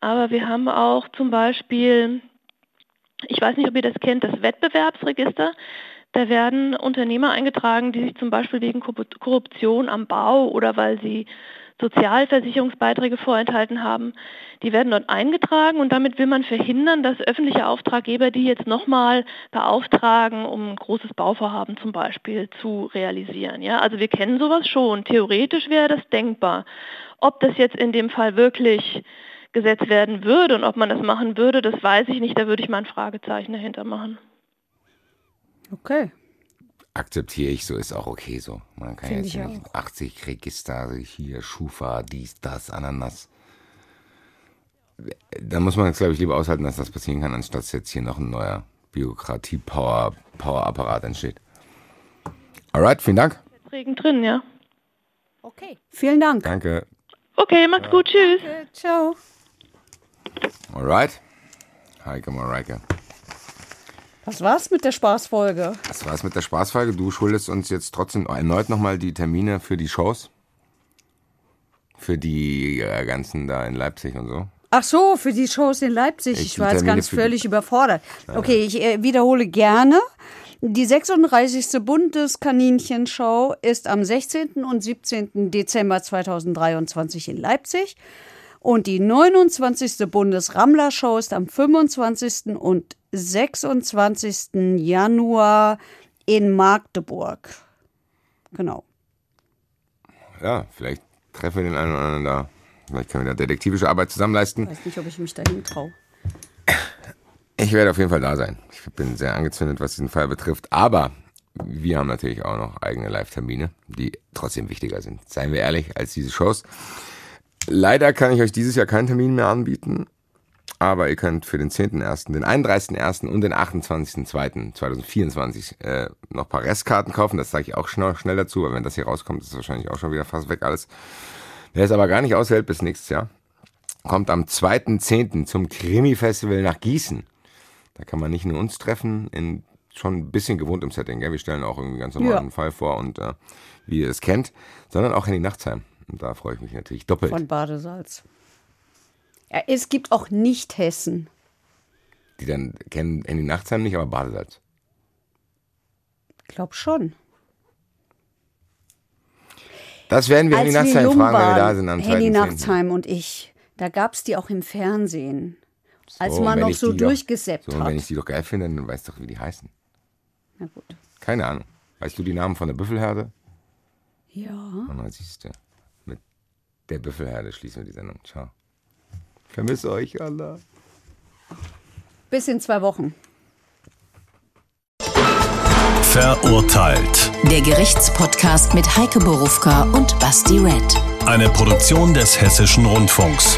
aber wir haben auch zum Beispiel ich weiß nicht, ob ihr das kennt, das Wettbewerbsregister. Da werden Unternehmer eingetragen, die sich zum Beispiel wegen Korrup- Korruption am Bau oder weil sie Sozialversicherungsbeiträge vorenthalten haben, die werden dort eingetragen und damit will man verhindern, dass öffentliche Auftraggeber die jetzt nochmal beauftragen, um ein großes Bauvorhaben zum Beispiel zu realisieren. Ja, also wir kennen sowas schon. Theoretisch wäre das denkbar. Ob das jetzt in dem Fall wirklich gesetzt werden würde und ob man das machen würde, das weiß ich nicht. Da würde ich mal ein Fragezeichen dahinter machen. Okay. Akzeptiere ich, so ist auch okay so. Man kann Finde jetzt ich nicht 80 Register, hier Schufa, dies, das, Ananas. Da muss man jetzt, glaube ich, lieber aushalten, dass das passieren kann, anstatt dass jetzt hier noch ein neuer Bürokratie-Power-Apparat entsteht. Alright, vielen Dank. Regen drin, ja. Okay. Vielen Dank. Danke. Okay, macht's gut, tschüss. Ciao. Alright. Heike Mareike. Was war's mit der Spaßfolge? Das war's mit der Spaßfolge. Du schuldest uns jetzt trotzdem erneut nochmal die Termine für die Shows. Für die äh, ganzen da in Leipzig und so. Ach so, für die Shows in Leipzig. Ich Ich war jetzt ganz völlig überfordert. Okay, ich äh, wiederhole gerne. Die 36. Bundeskaninchenshow ist am 16. und 17. Dezember 2023 in Leipzig. Und die 29. Bundesrammler-Show ist am 25. und 26. Januar in Magdeburg. Genau. Ja, vielleicht treffen wir den einen oder anderen da. Vielleicht können wir da detektivische Arbeit zusammen leisten. Weiß nicht, ob ich mich dahin traue. Ich werde auf jeden Fall da sein. Ich bin sehr angezündet, was diesen Fall betrifft. Aber wir haben natürlich auch noch eigene Live-Termine, die trotzdem wichtiger sind. Seien wir ehrlich, als diese Shows. Leider kann ich euch dieses Jahr keinen Termin mehr anbieten. Aber ihr könnt für den 10.01., den 31.01. und den 28.02.2024 äh, noch ein paar Restkarten kaufen. Das sage ich auch schnell, schnell dazu, weil wenn das hier rauskommt, ist es wahrscheinlich auch schon wieder fast weg alles. Wer es aber gar nicht aushält bis nächstes Jahr, kommt am 2.10. zum Krimi-Festival nach Gießen. Da kann man nicht nur uns treffen, in, schon ein bisschen gewohnt im Setting. Gell? Wir stellen auch irgendwie ganz normalen Ja. Fall vor und äh, wie ihr es kennt, sondern auch Henny Nachtsheim. Und da freue ich mich natürlich doppelt. Von Badesalz. Ja, es gibt auch Nicht-Hessen. Die dann kennen Henny Nachtsheim nicht, aber Badesalz. Glaub schon. Das werden wir Henny Als wir Nachtsheim jung fragen, wenn wir da sind am Henny 2.10.. Nachtsheim und ich, da gab's die auch im Fernsehen. Als So, man wenn noch so doch- durchgesäppt So, und wenn ich hat. die doch geil finde, dann weißt du doch, wie die heißen. Na gut. Keine Ahnung. Weißt du die Namen von der Büffelherde? Ja. Und dann siehst du. Der Büffelherde schließen wir die Sendung. Ciao. Vermisse euch, Allah. Bis in zwei Wochen. Verurteilt. Der Gerichtspodcast mit Heike Borufka und Basti Red. Eine Produktion des Hessischen Rundfunks.